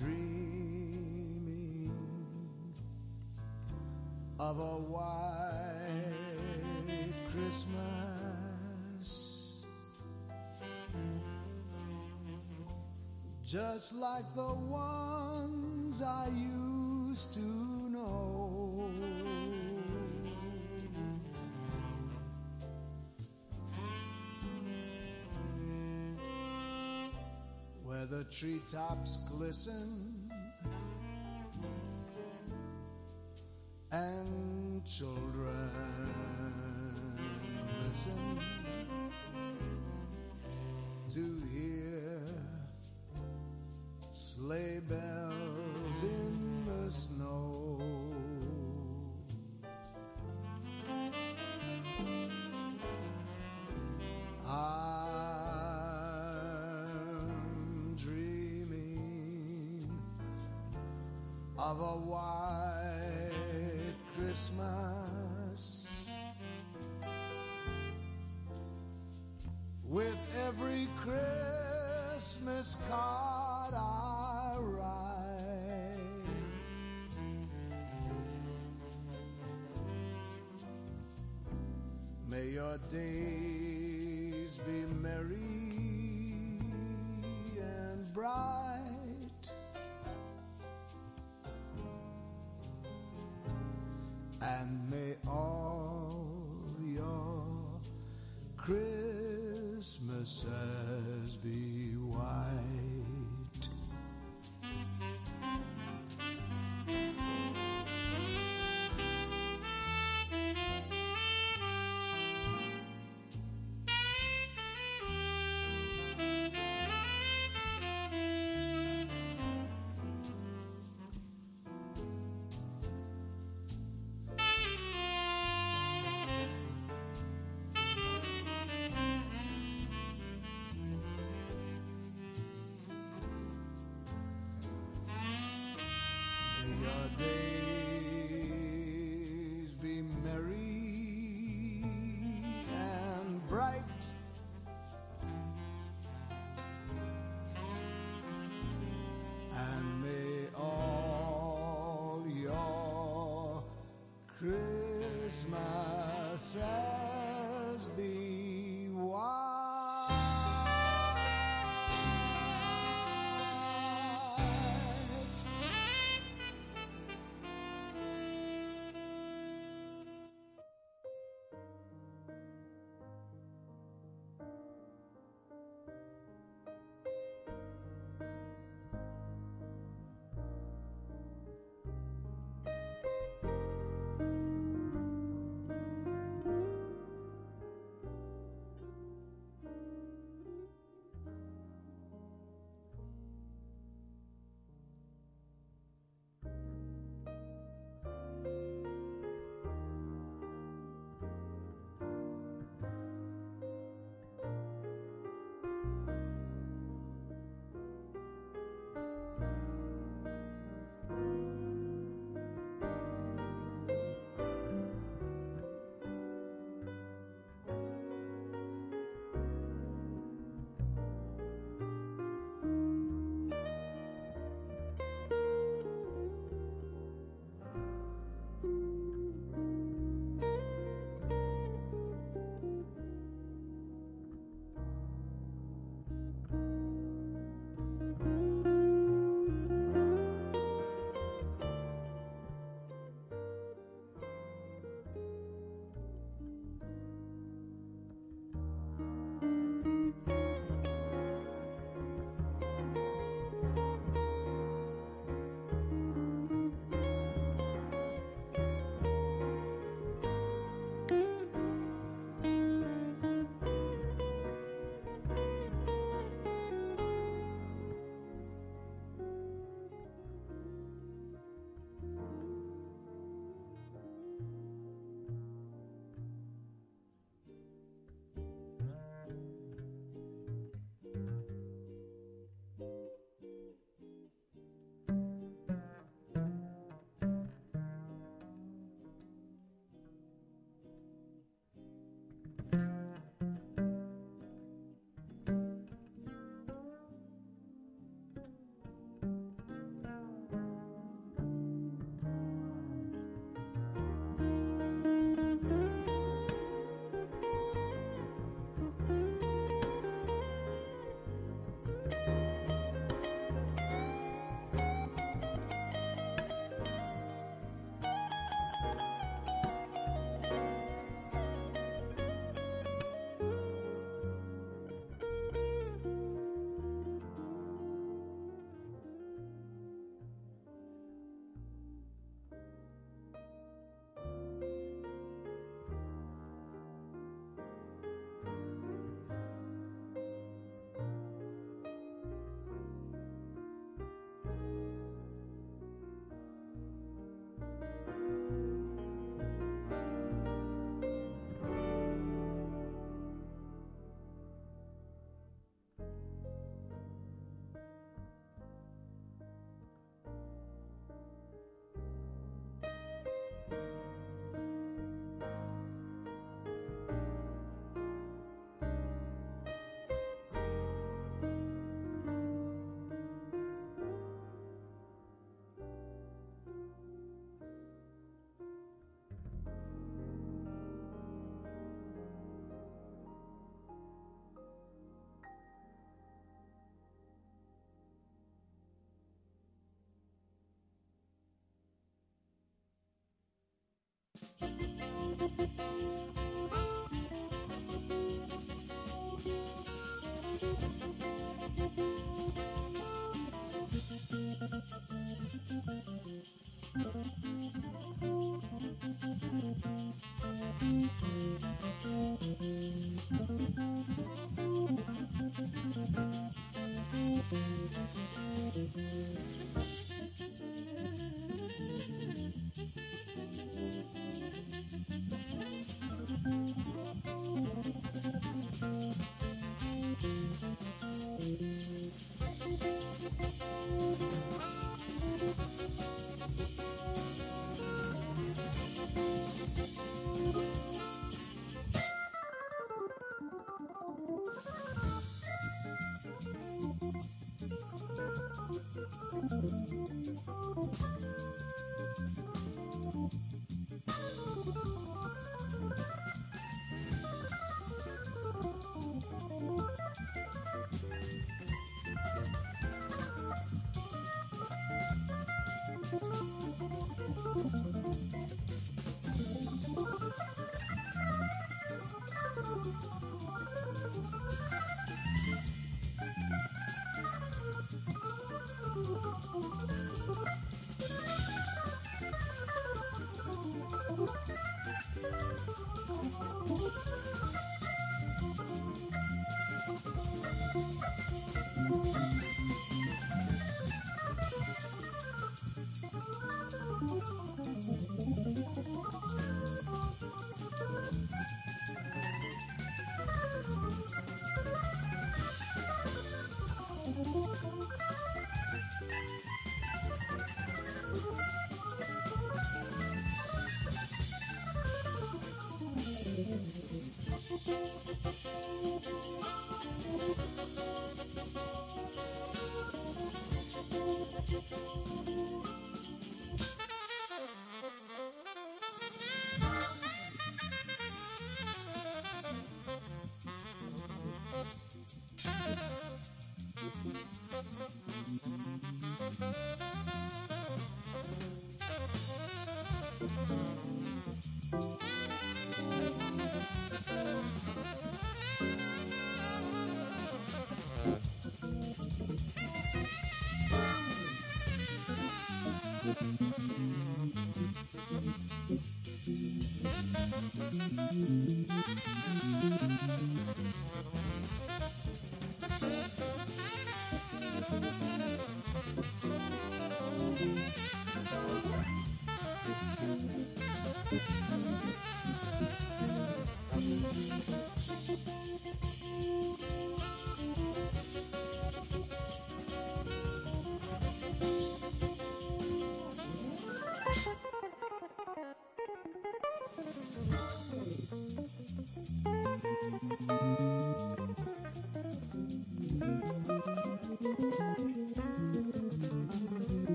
dreaming of a white Christmas, just like the ones I used to. Treetops glisten a white Christmas with every Christmas card I write. May your days be merry Música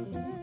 Mm-hmm.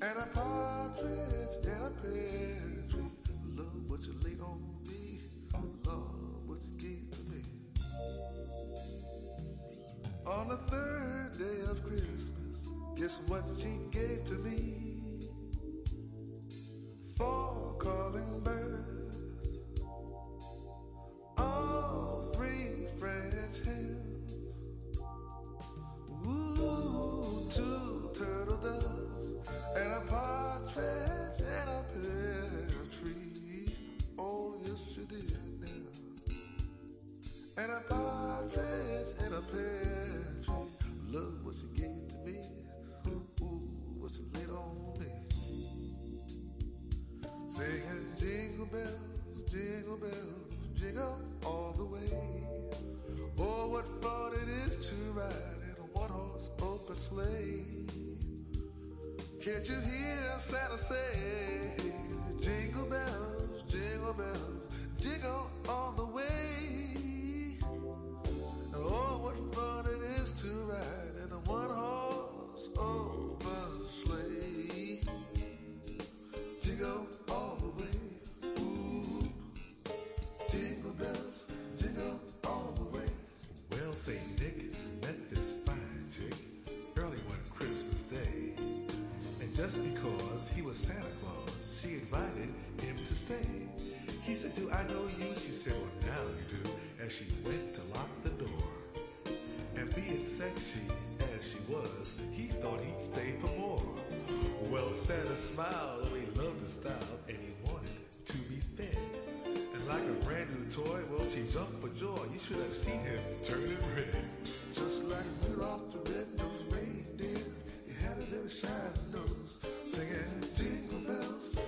And a partridge and a pear tree. Love what you laid on me, love what you gave to me. On the third day of Christmas, guess what she gave to me? And a partridge and a pear tree. Love what you gave to me. Ooh, what you laid on me. Singing jingle bells, jingle bells, jingle all the way. Oh, what fun it is to ride in a one horse open sleigh. Can't you hear Santa say, Jingle was Santa Claus, she invited him to stay. He said, do I know you? She said, well, now you do. As she went to lock the door. And being sexy as she was, he thought he'd stay for more. Well, Santa smiled, he loved the style, and he wanted to be fed. And like a brand new toy, well, she jumped for joy. You should have seen him turning red. Just like Rudolph the red-nosed reindeer, he had a little shiny nose, singing jingle bells,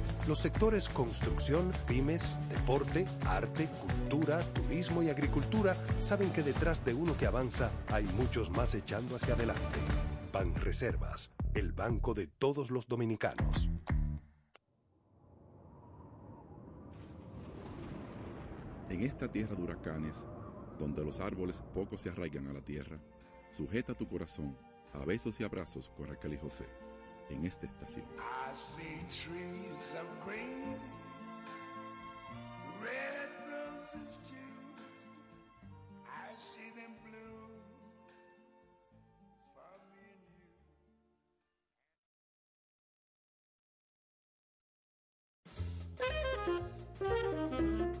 Los sectores construcción, pymes, deporte, arte, cultura, turismo y agricultura saben que detrás de uno que avanza hay muchos más echando hacia adelante. Banreservas, el banco de todos los dominicanos. En esta tierra de huracanes, donde los árboles poco se arraigan a la tierra, sujeta tu corazón a besos y abrazos con Raquel y José en esta estación. I see trees of green, red roses too. I see them blue for me and. Thank you.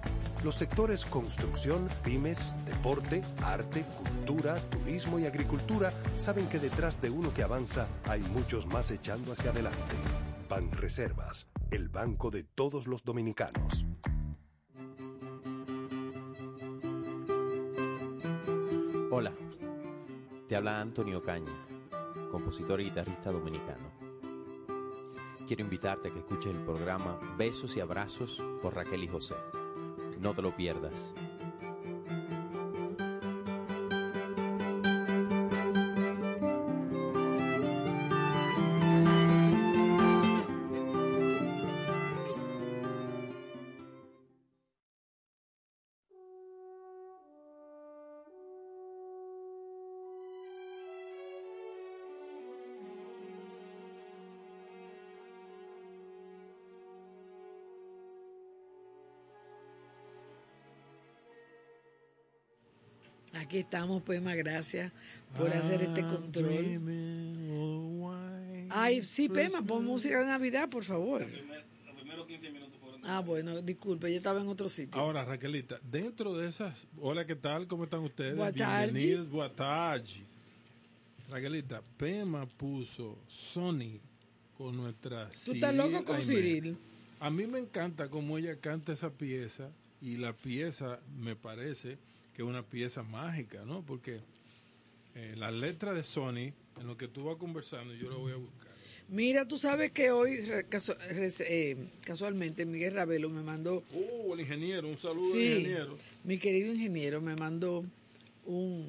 Los sectores construcción, pymes, deporte, arte, cultura, turismo y agricultura saben que detrás de uno que avanza hay muchos más echando hacia adelante. Banreservas, el banco de todos los dominicanos. Hola, te habla Antonio Caña, compositor y guitarrista dominicano. Quiero invitarte a que escuches el programa Besos y Abrazos con Raquel y José. No te lo pierdas. Aquí estamos, Pema, gracias por hacer este control. Ay, sí, Pema, pon música de Navidad, por favor. Los primeros 15 minutos fueron Ah, bueno, disculpe, yo estaba en otro sitio. Ahora, Raquelita, dentro de esas. Hola, ¿qué tal? ¿Cómo están ustedes? Bienvenidos, buenas tardes. Raquelita, Pema puso Sony con nuestra. ¿Tú estás loco con. Cyril? A mí me encanta cómo ella canta esa pieza y la pieza me parece que es una pieza mágica, ¿no? Porque eh, la letra de Sony, en lo que tú vas conversando, yo lo voy a buscar. Mira, tú sabes que hoy, eh, casualmente, Miguel Ravelo me mandó, Oh, el ingeniero, un saludo Sí. al ingeniero. mi querido ingeniero me mandó un,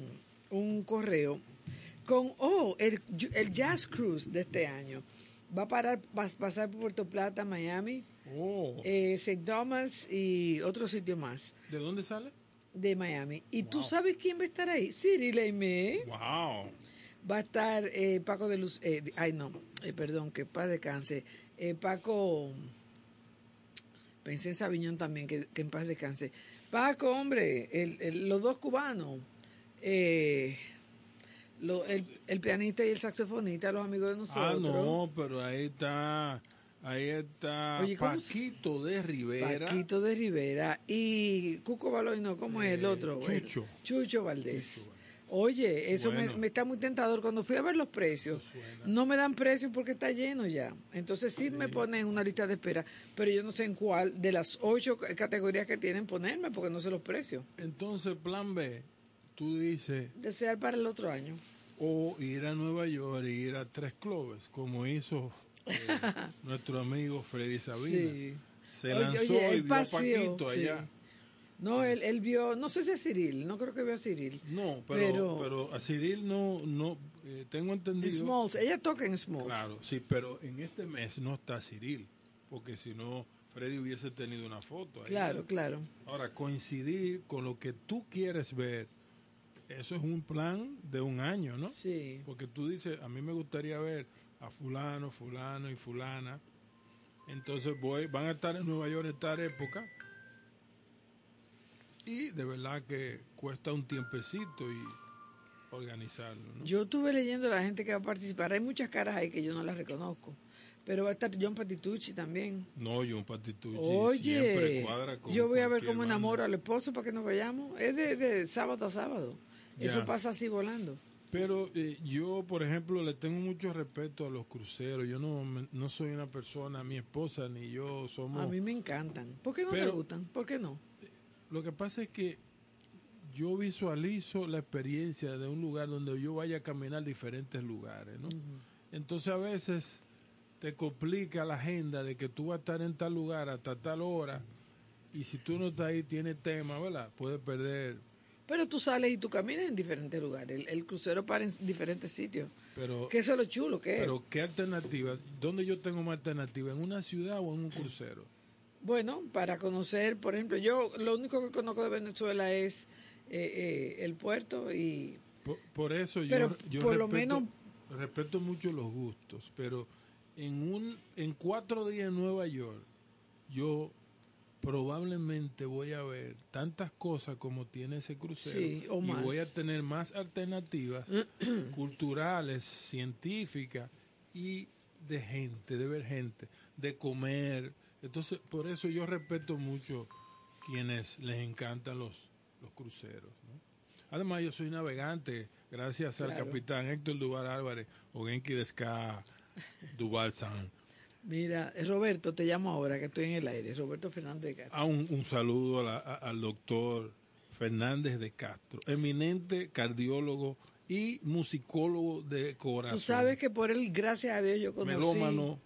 un correo con, oh, el, el Jazz Cruise de este año. Va a parar, va a pasar por Puerto Plata, Miami, Oh, eh, St. Thomas y otro sitio más ¿de dónde sale? De Miami. ¿Y tú sabes quién va a estar ahí? Cyril Aimee. Wow. Va a estar eh, Paco de Luz, eh, ay no, eh, perdón, que paz descanse. Eh, Paco, pensé en Sabiñón también, que, que en paz descanse. Paco, hombre, el, el- los dos cubanos, eh, lo- el, el pianista y el saxofonista, los amigos de nosotros. Ah, no, pero ahí está, ahí está Oye, ¿cómo se- Paquito de Rivera. Paquito de Rivera y Cuco Baloino, ¿cómo es el Eh, otro? Chucho. Chucho Valdés. Chucho. Oye, eso me- Bueno. me, está muy tentador. Cuando fui a ver los precios, no me dan precios porque está lleno ya. Entonces sí, me ponen una lista de espera, pero yo no sé en cuál de las ocho categorías que tienen ponerme porque no sé los precios. Entonces, plan B, tú dices, Desear para el otro año. o ir a Nueva York y ir a Tres Clubes, como hizo eh, nuestro amigo Freddy Sabina. Sí. Se lanzó oye, y vio a paseó, Paquito sí. allá. No, él, él vio, no sé si es Cyril, no creo que vio a Cyril. No, pero, Pero- pero, a Cyril no, no eh, tengo En entendido. Smalls, ella toca en Smalls. Claro, sí, pero en este mes no está Cyril, porque si no, Freddy hubiese tenido una foto. ahí. Claro, claro. Ahora, coincidir con lo que tú quieres ver, eso es un plan de un año, ¿no? Sí. Porque tú dices, a mí me gustaría ver a fulano, fulano y fulana. Entonces voy, van a estar en Nueva York en tal época. Y de verdad que cuesta un tiempecito y organizarlo, ¿no? Yo estuve leyendo la gente que va a participar. Hay muchas caras ahí que yo no las reconozco. Pero va a estar John Patitucci también. No, John Patitucci siempre Oye, cuadra con yo voy a ver cómo enamoro al esposo para que nos vayamos. Es de, de sábado a sábado. Eso pasa así volando. Pero eh, yo, por ejemplo, le tengo mucho respeto a los cruceros. Yo no, me- no soy una persona, mi esposa ni yo somos... A mí me encantan. ¿Por qué no te gustan? ¿Por qué no? Lo que pasa es que yo visualizo la experiencia de un lugar donde yo vaya a caminar diferentes lugares, ¿no? Entonces a veces te complica la agenda de que tú vas a estar en tal lugar hasta tal hora y si tú no estás ahí tiene tema, ¿verdad? Puedes perder, Pero tú sales y tú caminas en diferentes lugares. El, el crucero para en diferentes sitios. pero Que eso es lo chulo que es. pero ¿qué alternativa? ¿Dónde yo tengo más alternativa? ¿En una ciudad o en un crucero? Bueno, para conocer, por ejemplo, yo lo único que conozco de Venezuela es eh, eh, el puerto y Por, por eso yo, Pero yo por lo menos- respeto mucho los gustos, pero en un en cuatro días en Nueva York yo probablemente voy a ver tantas cosas como tiene ese crucero Sí, o y voy a tener más alternativas culturales, científicas y de gente, de ver gente, de comer. Entonces, por eso yo respeto mucho quienes les encantan los, los cruceros. ¿no? Además, yo soy navegante, gracias al capitán Héctor Duval Álvarez o Genki Desca Duval San. Mira, eh, Roberto, te llamo ahora que estoy en el aire. Roberto Fernández de Castro. Ah, un, un saludo a la- a- al doctor Fernández de Castro, eminente cardiólogo y musicólogo de corazón. Tú sabes que por él, gracias a Dios, yo conocí Melómano.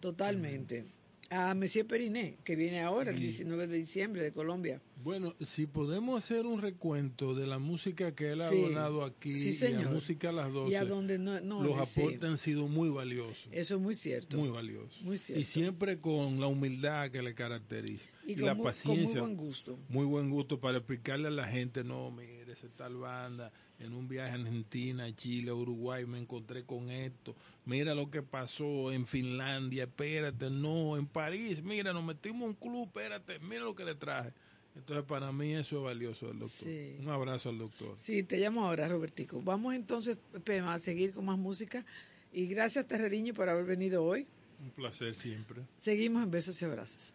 totalmente a Monsieur Periné, que viene ahora, el Sí. 19 de diciembre de Colombia. Bueno, si podemos hacer un recuento de la música que él ha Sí. donado aquí Sí, y la música a las 12, Y a donde no, no los aportes han sido muy valiosos. Eso es muy cierto. Muy valiosos. Muy cierto. Y siempre con la humildad que le caracteriza. Y Y, con la muy- con muy paciencia. buen gusto. Muy buen gusto para explicarle a la gente, no, mire, esa tal banda, en un viaje a Argentina, Chile, Uruguay, me encontré con esto. Mira lo que pasó en Finlandia, espérate, no, en París, mira, nos metimos en un club, espérate, mira lo que le traje. Entonces, para mí eso es valioso del doctor. Sí. Un abrazo al doctor. Sí, te llamo ahora, Robertico. Vamos entonces, Pema, a seguir con más música. Y gracias, Terreriño, por haber venido hoy. Un placer siempre. Seguimos en Besos y Abrazos.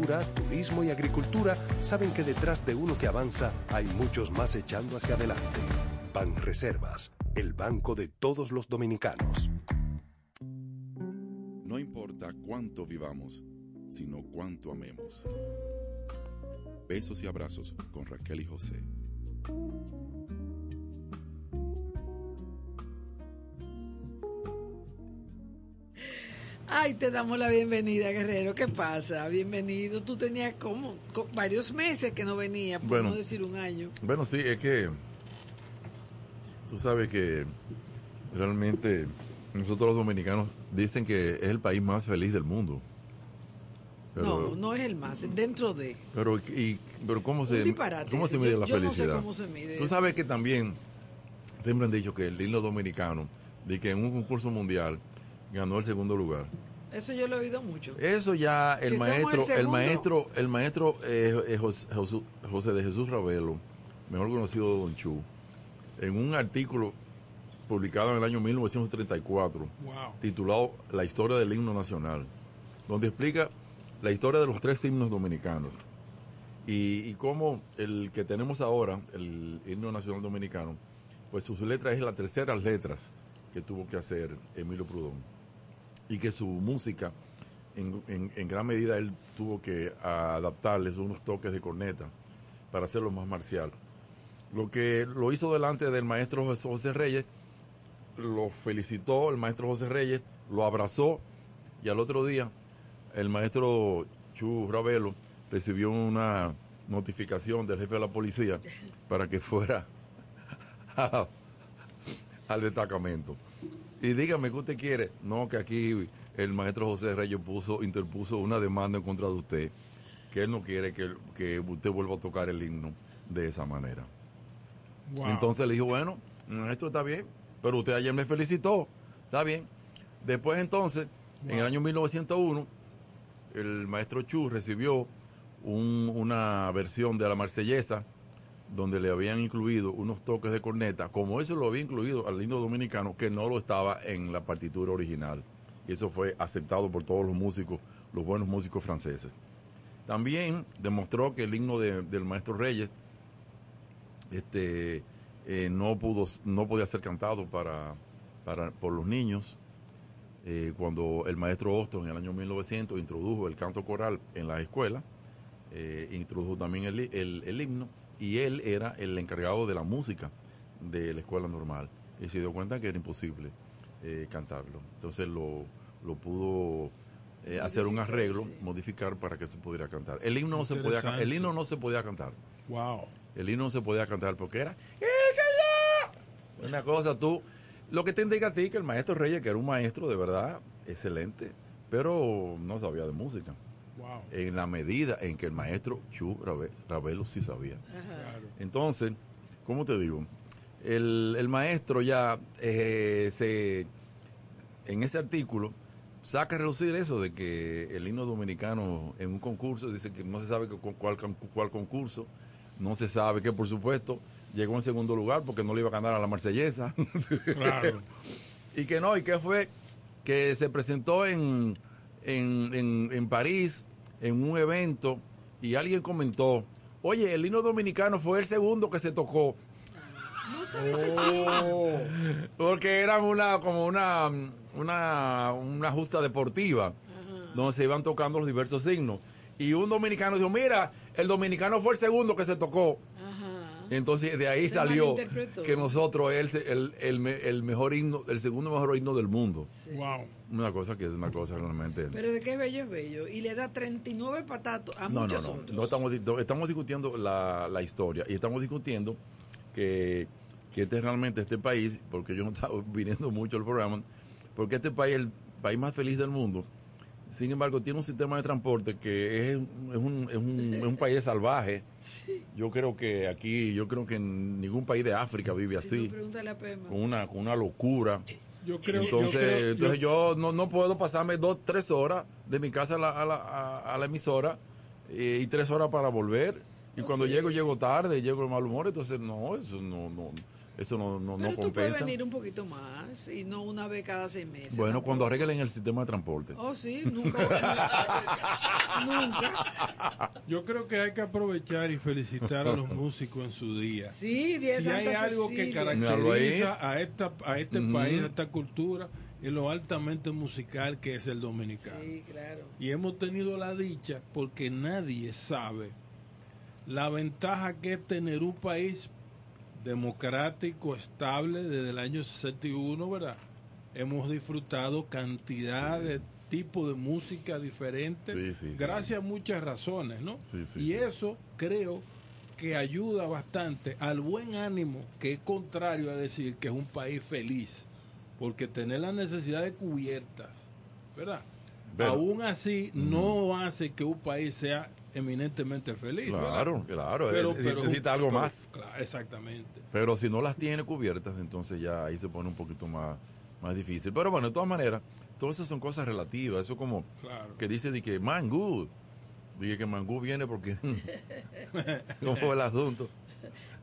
turismo y agricultura saben que detrás de uno que avanza hay muchos más echando hacia adelante. Ban Reservas, el banco de todos los dominicanos. No importa cuánto vivamos, sino cuánto amemos. Besos y abrazos con Raquel y José. Ay, te damos la bienvenida, Guerrero. ¿Qué pasa? Bienvenido. Tú tenías como co- varios meses que no venías, por Bueno. no decir un año. Bueno, sí, es que tú sabes que realmente nosotros los dominicanos dicen que es el país más feliz del mundo. Pero, no, no es el más, dentro de. pero, y, pero ¿cómo se, disparate ¿cómo se mide Yo- la yo no sé felicidad? cómo se mide Tú eso. sabes que también siempre han dicho que el himno dominicano, de que en un concurso mundial ganó el segundo lugar. Eso yo lo he oído mucho. Eso ya el maestro, el maestro, el maestro eh, eh, José, de Jesús Ravelo, mejor conocido Don Chu, en un artículo publicado en el año 1934, Wow. titulado La historia del himno nacional, donde explica la historia de los tres himnos dominicanos y, y cómo el que tenemos ahora, el himno nacional dominicano, pues sus letras es las terceras letras que tuvo que hacer Emilio Prudón y que su música, en, en- gran medida, él tuvo que adaptarles unos toques de corneta para hacerlo más marcial. Lo que lo hizo delante del maestro José- Reyes, lo felicitó el maestro José Reyes, lo abrazó y al otro día el maestro Chu Ravelo recibió una notificación del jefe de la policía para que fuera al destacamento. Y dígame qué usted quiere. No, que aquí el maestro José Reyes puso, interpuso una demanda en contra de usted, que él no quiere que, que usted vuelva a tocar el himno de esa manera. Wow. Entonces le dijo, bueno, maestro está bien, pero usted ayer me felicitó, está bien. Después entonces, en el año 1901, el maestro Chu recibió un- una versión de la marsellesa donde le habían incluido unos toques de corneta, como eso lo había incluido al himno dominicano, que no lo estaba en la partitura original. Y eso fue aceptado por todos los músicos, los buenos músicos franceses. También demostró que el himno de- del maestro Reyes este, eh, no, pudo, no podía ser cantado para, para, por los niños. Eh, cuando el maestro Austin en el año 1900 introdujo el canto coral en la escuela, eh, introdujo también el- el himno y él era el encargado de la música de la escuela normal y se dio cuenta que era imposible eh, cantarlo. Entonces lo, lo pudo eh, hacer un arreglo, modificar para que se pudiera cantar. El himno, no se podía, el himno no se podía cantar. Wow. El himno no se podía cantar porque era una cosa tú lo que te indica a ti que el maestro Reyes que era un maestro de verdad excelente pero no sabía de música Wow. en la medida en que el maestro Chu Ravelo sí sabía Claro. entonces cómo te digo el, el maestro ya eh, se en ese artículo saca a relucir eso de que el himno dominicano en un concurso dice que no se sabe cu- cuál, con- cuál concurso, no se sabe que por supuesto llegó en segundo lugar porque no le iba a ganar a la marsellesa. Claro. y que no, y que fue que se presentó en, en, en, en París en un evento y alguien comentó, oye, el himno dominicano fue el segundo que se tocó. Oh. Porque eran una como una una, una justa deportiva donde se iban tocando los diversos signos. Y un dominicano dijo, mira, el dominicano fue el segundo que se tocó. Entonces de ahí Se salió que nosotros es el, el, el, me- el mejor himno, el segundo mejor himno del mundo. Wow. Una cosa que es una cosa realmente... Pero de qué bello es bello. Y le da 39 patatos a No, no, muchos no. otros. No estamos, no, estamos discutiendo la, la historia y estamos discutiendo que, que este realmente este país, porque yo no estaba viniendo mucho al programa, porque este país es el país más feliz del mundo, Sin embargo, tiene un sistema de transporte que es, es un, es un- es un país salvaje. Yo creo que aquí, yo creo que en ningún país de África vive así, no, pregúntale a Pema. con una, con una locura. Yo creo, entonces, yo creo- entonces yo, no, no puedo pasarme dos, tres horas de mi casa a la, a la, a- a la emisora eh, y tres horas para volver. Y Oh, cuando llego, llego tarde, llego de mal humor. Entonces, no, eso no, no, eso no, no, no Pero tú puedes compensa. venir un poquito más y no una vez cada seis meses. Bueno, tampoco. cuando arreglen el sistema de transporte. Oh, sí, nunca. nunca. Yo creo que hay que aprovechar y felicitar a los músicos en su día. Sí, día si hay algo que Cecilia. Caracteriza a esta a este país, a esta cultura, es lo altamente musical que es el dominicano. Sí, claro. Y hemos tenido la dicha porque nadie sabe la ventaja que es tener un país democrático, estable desde el año 61, ¿verdad? Hemos disfrutado cantidad de tipos de música diferentes, Sí, sí, gracias a muchas razones, ¿no? Y eso creo que ayuda bastante al buen ánimo, que es contrario a decir que es un país feliz, porque tener las necesidades cubiertas, ¿verdad? Pero- Aún así, no hace que un país sea eminentemente feliz. Claro, ¿verdad? claro, eh, necesita algo más. claro, exactamente. Pero si no las tiene cubiertas, entonces ya ahí se pone un poquito más, más difícil. Pero bueno, de todas maneras, todas esas son cosas relativas. Eso como Claro. que dice de que Mangú. Dije que Mangú viene porque... ¿Cómo fue el asunto?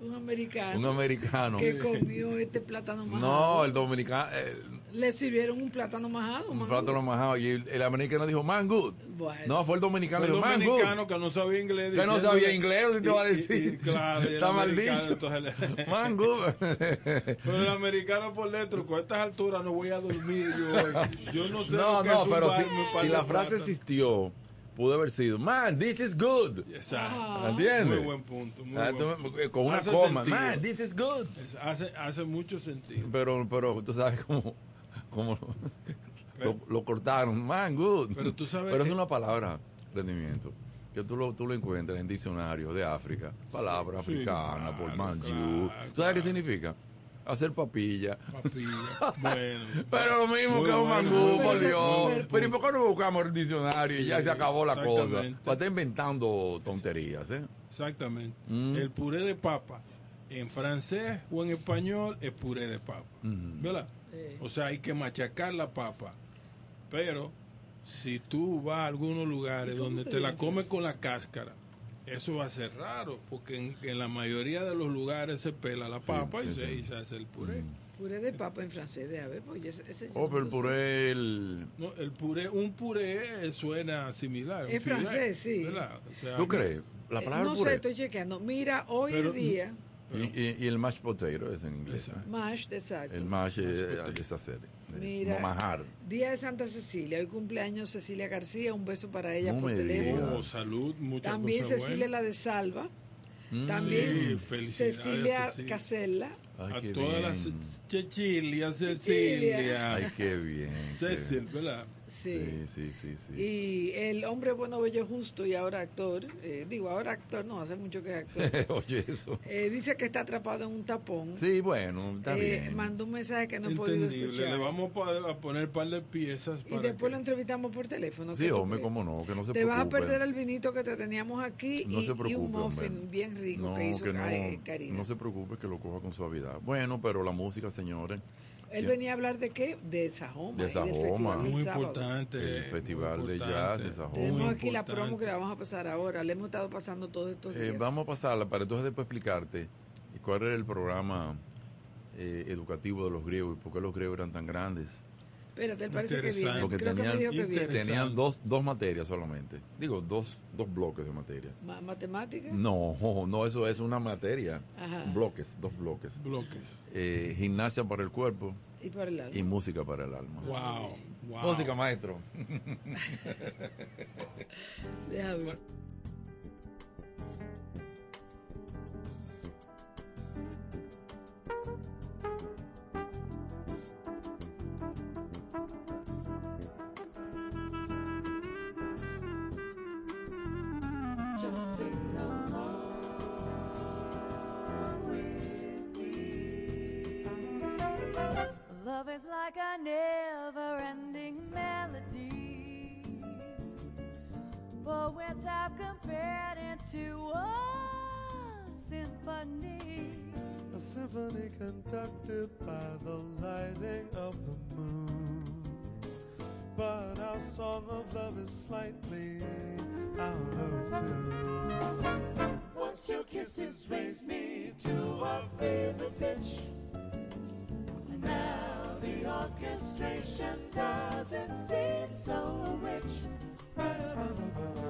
Un americano. Un americano. Que comió este plátano majado. No, el dominicano... eh, Le sirvieron un plátano majado. un plátano majado. Y el, el americano dijo, Mangú. Bueno. No, fue el dominicano El que dijo, dominicano que no sabía inglés. Que no sabía inglés, ¿sí te va a y- decir? y- claro, y el Está mal dicho. entonces le- Mangú. Pero el americano por dentro, con estas alturas no voy a dormir yo. Yo no sé No, lo que no, es un pero si, si la frase plátanos. existió, pudo haber sido, man, this is good. Exacto. ¿Entiendes? Muy buen punto. Muy Ah, buen- con una Hace coma, sentido. man, this is good. Es- hace, hace mucho sentido. Pero, pero tú sabes cómo, cómo lo, lo cortaron, man, good. Pero tú sabes Pero que- es una palabra, rendimiento, que tú lo, tú lo encuentras en diccionario de África, palabra Sí, africana, claro, por manju. claro, ¿Tú sabes qué significa? Hacer papilla. Papilla. Bueno. Pero lo mismo que un mangú, por. Dios. Pero- ¿y por qué no buscamos el diccionario y ya se acabó la cosa? Para estar inventando tonterías, ¿eh? Exactamente. Mm. El puré de papa, en francés o en español, es puré de papa. ¿Verdad? O sea, hay que machacar la papa. Pero si tú vas a algunos lugares donde te la comes con la cáscara, eso va a ser raro, porque en, en la mayoría de los lugares se pela la Sí, papa y, sí, se, sí. y se hace el puré. Puré de papa en francés, de ver, pues ese, ese Oh, no pero el puré, el... No, el puré, un puré suena similar. filet, francés, sí. O sea, ¿Tú crees? La Eh, palabra no sé, estoy chequeando. Mira, hoy Pero- en día, Y, y- y el mashed potato es en inglés. Exacto. mash, exacto. El mash es deshacer. Mira, Majar. Día de Santa Cecilia. Hoy cumpleaños Cecilia García. Un beso para ella No por teléfono. Oh, salud, muchas También cosas Cecilia buenas. la de Salva. Mm. También Sí, felicidades, Cecilia Cecilia. Casella. Ay, a todas bien. las Cecilia, Cecilia. Cecilia, Ay, qué bien. qué Cecil, bien. ¿verdad? Sí. Sí, sí, sí. Y el hombre bueno, bello, justo y ahora actor. eh, digo, ahora actor, no, hace mucho que es actor. Oye, eso. eh, dice que está atrapado en un tapón. Sí, bueno, está Eh, bien. mandó un mensaje que no he podido Entendible. escuchar. Le vamos a poner un par de piezas y después que- lo entrevistamos por teléfono. ¿qué Sí, hombre, cómo no, que no se Te vas a perder el vinito que te teníamos aquí No y, se y preocupe, un muffin hombre. bien rico No, que hizo que no, Karina. no se preocupe que lo coja con suavidad. Bueno, pero la música, señores, Él venía a hablar de qué? De Sajoma. De Sajoma. Muy sábado. importante. El muy Festival de Jazz de Sajoma. Tenemos aquí la promo que la vamos a pasar ahora. Le hemos estado pasando todos estos Eh, días. vamos a pasarla para entonces después explicarte cuál era el programa eh, educativo de los griegos y por qué los griegos eran tan grandes. Espérate, él parece que viene. Interesante. Porque Creo que tenían- me dijo que viene. Interesante. Tenían dos, dos materias solamente. Digo, dos, dos bloques de materia. Ma- ¿Matemática? No, no, eso es una materia. Ajá. Bloques, dos bloques. Bloques. Eh, gimnasia para el cuerpo Y para el alma. y música para el alma. Wow. wow. Música, maestro. Déjame Love is like a never ending melody. poets have compared it to a symphony. A symphony conducted by the lighting of the moon. But our song of love is slightly out of. Once your kisses raised me to a fever pitch. Now the orchestration doesn't seem so rich.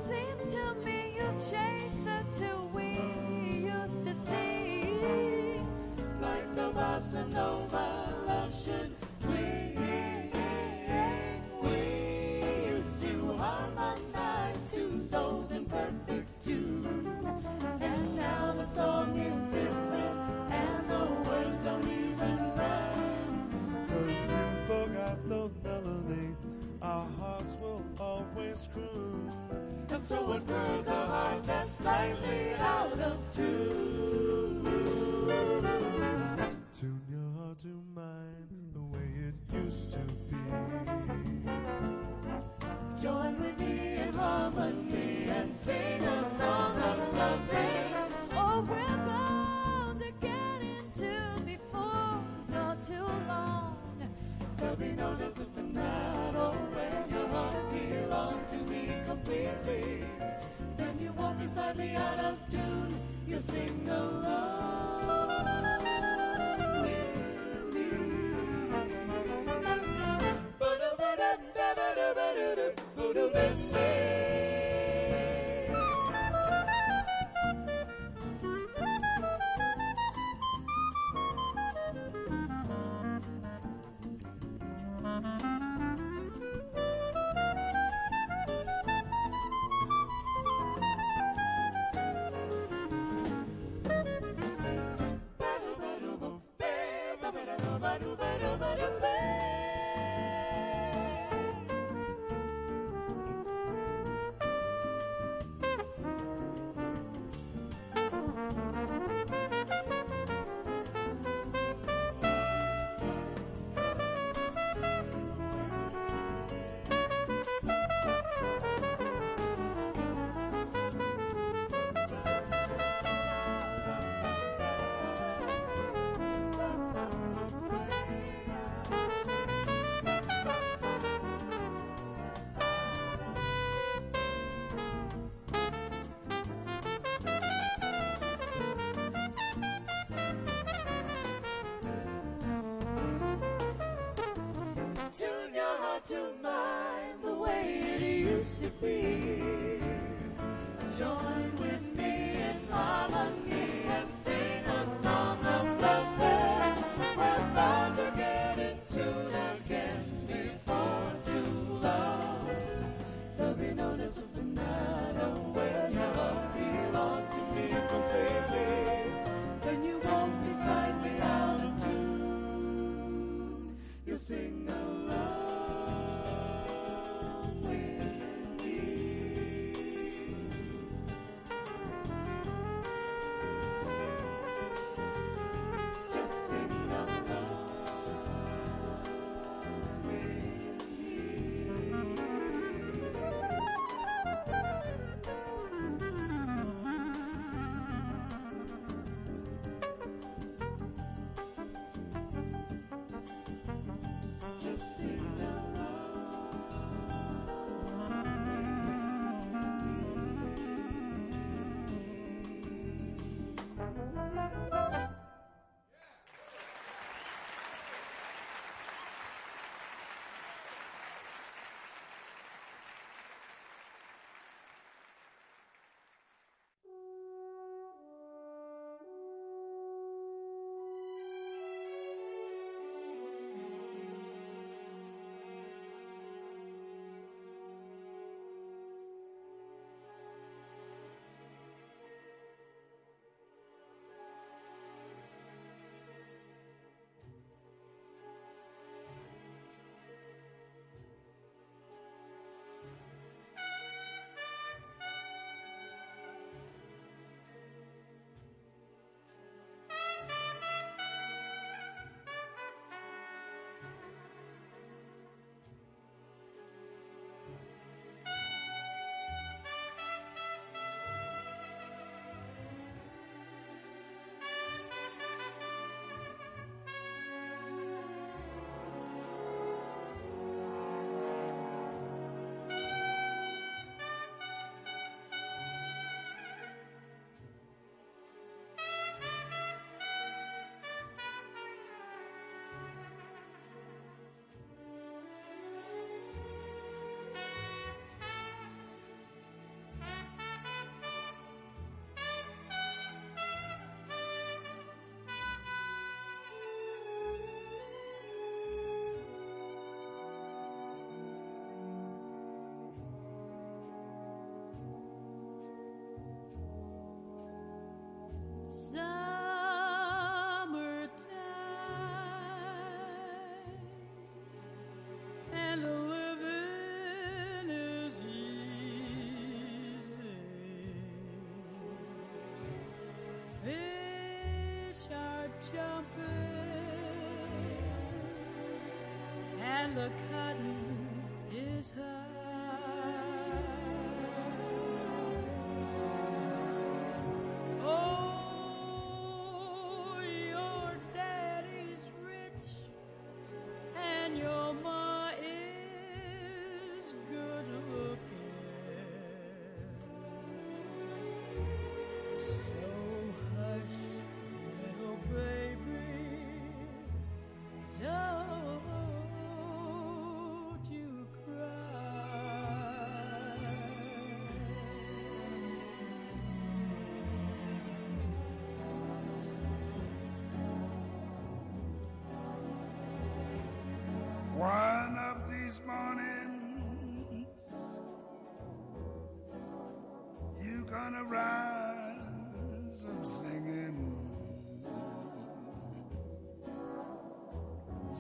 Seems to me you changed the two we used to see. Like the bossa nova love should swing. Song is different and the words don't even rhyme. Cause you forgot the melody. Our hearts will always croon. And so what burns our heart that's slightly out of tune. Tune your heart to mine the way it used to be. Join with me in harmony and sing a No disciplinado when your heart belongs to me completely. Then you won't be slightly out of tune. You sing along with me. você. Jumping and the cotton is high. Gonna rise up singing.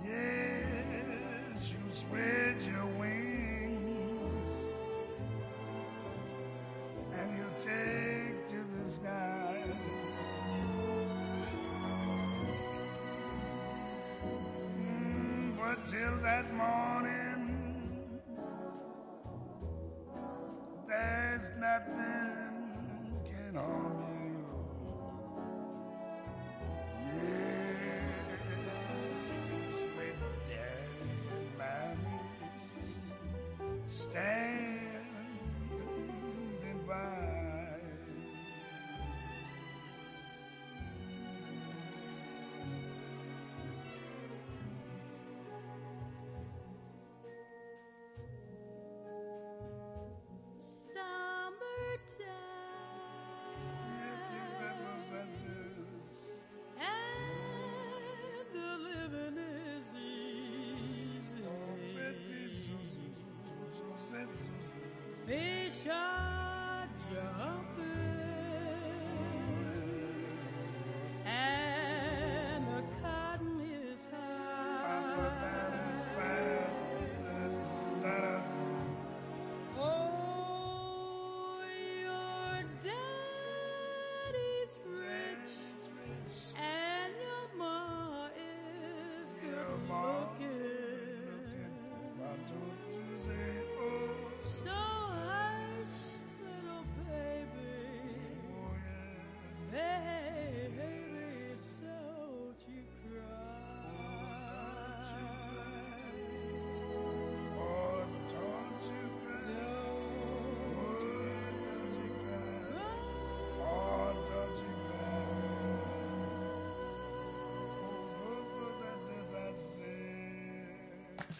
Yes, you spread your wings and you take to the sky. Mm, But till that morning, standing by.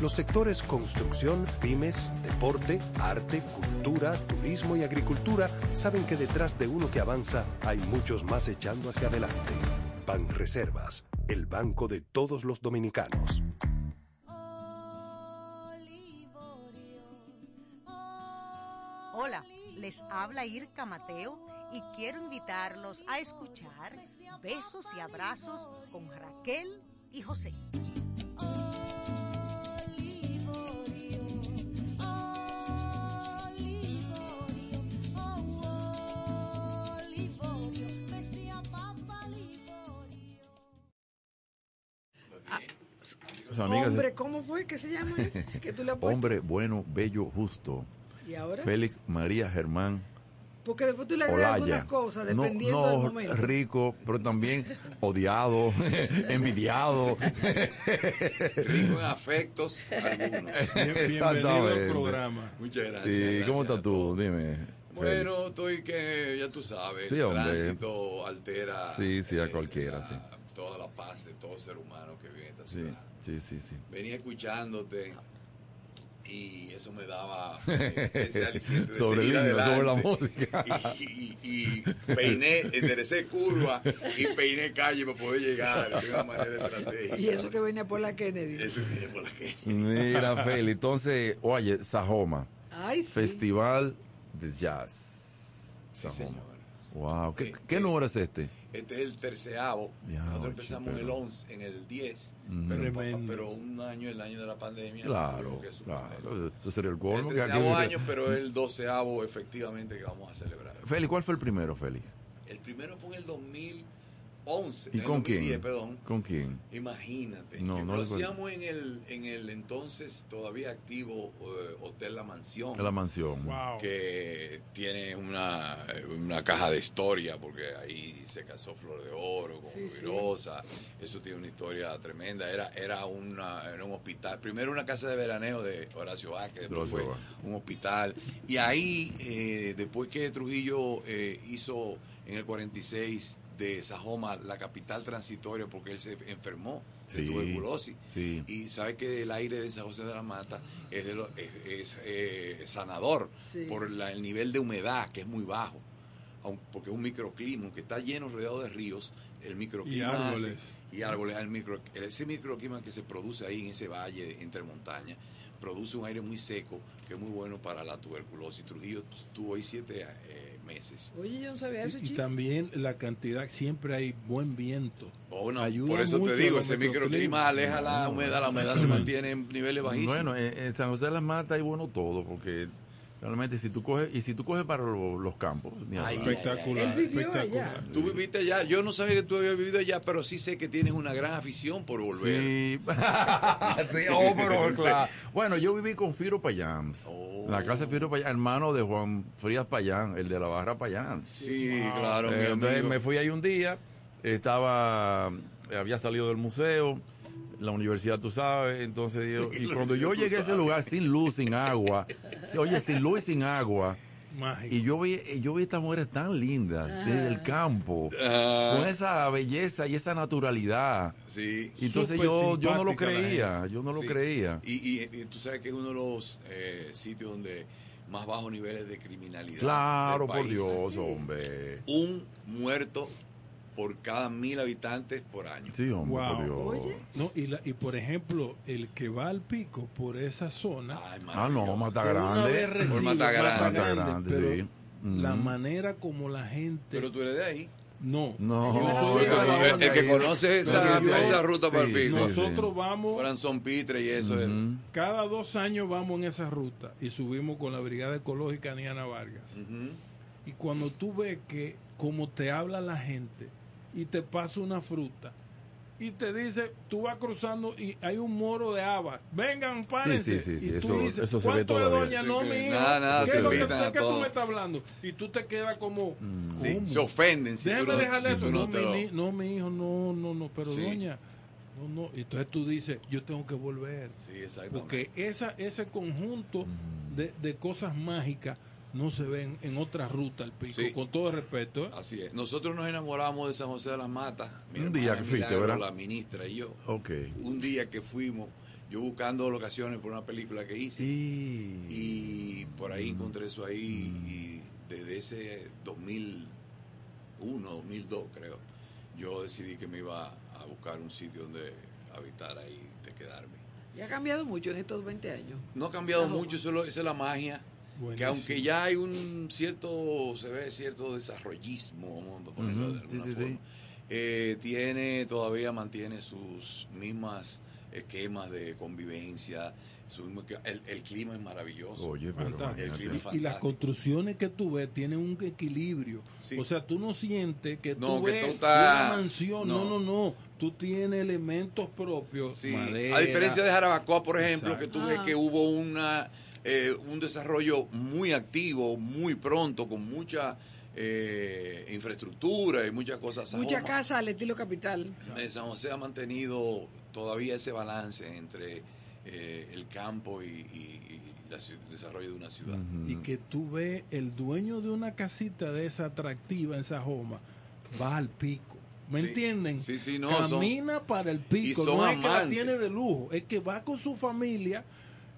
Los sectores construcción, pymes, deporte, arte, cultura, turismo y agricultura saben que detrás de uno que avanza hay muchos más echando hacia adelante. Banreservas, el banco de todos los dominicanos. Hola, les habla Irka Mateo y quiero invitarlos a escuchar Besos y Abrazos con Raquel y José. Sus amigas- Hombre, ¿cómo fue que se llama? que tú le has puesto? Hombre bueno, bello, justo. ¿Y ahora? Félix María Germán Porque después tú le agregas algunas cosas, No- dependiendo no, del momento. rico, pero también odiado, envidiado. Rico en afectos algunos. bienvenido al programa. Muchas gracias. Sí, gracias ¿cómo estás tú? Dime. Bueno, estoy que, ya tú sabes, Sí, el hombre. tránsito altera Sí, sí, a eh, cualquiera, la- sí. Toda la paz de todo ser humano que vive en esta ciudad. sí, sí, sí. Venía escuchándote y eso me daba eh, ese aliciente de Sobre seguir el himno, sobre la adelante. música. Y, y- y peiné, enderecé curva y peiné calle para poder llegar de una manera estratégica. Y eso que venía por la Kennedy. Eso tiene por la que. Mira, Feli, entonces, oye, Sajoma, Ay, sí. Festival de Jazz. Sajoma. Wow, ¿qué, qué número es este? Este es el terceavo. Ya, Nosotros oye, empezamos en el pero- 11, en el 10. Mm. Pero, pero un año, el año de la pandemia. Claro, suspender. claro. Eso sería el El colmo. que año, pero el doceavo efectivamente que vamos a celebrar. Feli, ¿cuál fue el primero, Félix? El primero fue en el 2011. ¿Y en el con 2010, quién? perdón. ¿Con quién? Imagínate. No, no lo recuerdo. hacíamos en el, en el entonces todavía activo eh, Hotel La Mansión. La mansión. Que tiene una, una caja de historia, porque ahí se casó Flor de Oro con Sí, sí. Rubirosa. Eso tiene una historia tremenda. Era, era, una, era un hospital. Primero una casa de veraneo de Horacio Vázquez, después Horacio fue Vázquez. un hospital. Y ahí, eh, después que Trujillo eh, hizo en el 46 de Sajoma la capital transitoria porque él se enfermó de Sí, tuberculosis. sí. Y sabe que el aire de San José de la Mata es, de lo- es, es, eh, sanador Sí. por la- el nivel de humedad que es muy bajo. Aun- Porque es un microclima que está lleno, rodeado de ríos. El microclima Y árboles. hace- y árboles, el micro, ese microclima que se produce ahí en ese valle entre montañas, produce un aire muy seco que es muy bueno para la tuberculosis. Trujillo estuvo ahí siete eh, meses. Oye, yo no sabía eso, Y, y también la cantidad, siempre hay buen viento. Oh, no, Ayuda por eso mucho te digo, ese microclima aleja la No, humedad, la humedad se mantiene en niveles bajísimos. Bueno, en, en San José de las Matas hay bueno todo, porque realmente si tú coges, y si tú coges para lo- los campos, ni Ay, hablar. Espectacular, Él vivió espectacular. Tú viviste allá, yo no sabía que tú habías vivido allá, pero sí sé que tienes una gran afición por volver. Sí. Sí, oh, pero claro. Bueno, yo viví con Firo Payans. Oh. La casa de Firo Payán, hermano de Juan Frías Payán, el de la barra Payán. Sí, claro, mi Eh, entonces me fui ahí un día, estaba, había salido del museo, la universidad, tú sabes, entonces yo- y cuando yo llegué a ese lugar sin luz, sin agua, oye, sin luz y sin agua, Mágico. y yo vi, yo vi estas mujeres tan lindas desde el campo, Ah. con esa belleza y esa naturalidad. Sí. Y entonces yo, yo no lo creía, yo no lo creía. Y, y- y tú sabes que es uno de los eh, sitios donde más bajos niveles de criminalidad. Claro, del por. Dios, hombre. Un muerto por cada mil habitantes por año. Sí, hombre, Wow. por Dios. Oye. No, y, la- y por ejemplo, el que va al pico por esa zona, Ay, Ah, no. Mata Grande. recibe Por Mata Grande. Mata Grande, pero sí. la manera como la gente... Pero tú eres de ahí. no, No, El que, la el- el que conoce esa, yo- esa ruta para el pico. sí. nosotros vamos... Corazón Pitre y eso. es-. Cada dos años vamos en esa ruta y subimos con la Brigada Ecológica Niana Vargas. Y cuando tú ves que como te habla la gente y te pasa una fruta y te dice, tú vas cruzando y hay un moro de habas, vengan, párense. sí, sí, y tú eso- dices, eso se ve "¿Cuánto es, todavía". doña? Sí, no, que mi hijo. nada, nada, ¿Qué se es lo que, a tú me estás hablando? Y tú te quedas como, Sí, ¿cómo? se ofenden si Déjame no, dejarle si eso. No, mi, no, hijo, no, no, no, pero Sí. doña, no, no. Y entonces tú dices, yo tengo que volver. Sí, exactamente. Porque esa, ese conjunto de, de cosas mágicas no se ven en otra ruta al pico, Sí. con todo respeto. ¿eh? Así es. Nosotros nos enamoramos de San José de las Matas. Mi Un día que fuiste, Milagro, ¿verdad? La ministra y yo. Ok. Un día que fuimos, yo buscando locaciones por una película que hice. Y... Y por ahí encontré eso ahí. Y desde ese 2001, 2002 creo, yo decidí que me iba a buscar un sitio donde habitar ahí, de quedarme. Y ha cambiado mucho en estos 20 años. No ha cambiado mucho, eso es lo- esa es la magia. Que aunque ya hay un cierto, se ve cierto desarrollismo, vamos a ponerlo de sí, alguna sí, sí. forma, eh, tiene, todavía mantiene sus mismas esquemas de convivencia, su mismo que- el, el clima es maravilloso. Oye, pero Fantástico. el clima es Y las construcciones que tú ves tienen un equilibrio. Sí. O sea, tú no sientes que No, tú que ves tú una mansión. No. no. no, no, Tú tienes elementos propios. Sí, madera. a diferencia de Jarabacoa, por ejemplo, Exacto. que tú ves Ah. que hubo una eh, un desarrollo muy activo, muy pronto, con mucha eh, infraestructura y muchas cosas. Mucha casa al estilo capital. Eh, San José ha mantenido todavía ese balance entre eh, el campo y, y- y la el desarrollo de una ciudad. Y que tú ves el dueño de una casita de esa atractiva en Sajoma, va al pico. ¿Me Sí. entienden? Sí, sí, no, son- Camina para el pico. y son no es que la tiene de lujo, es que va con su familia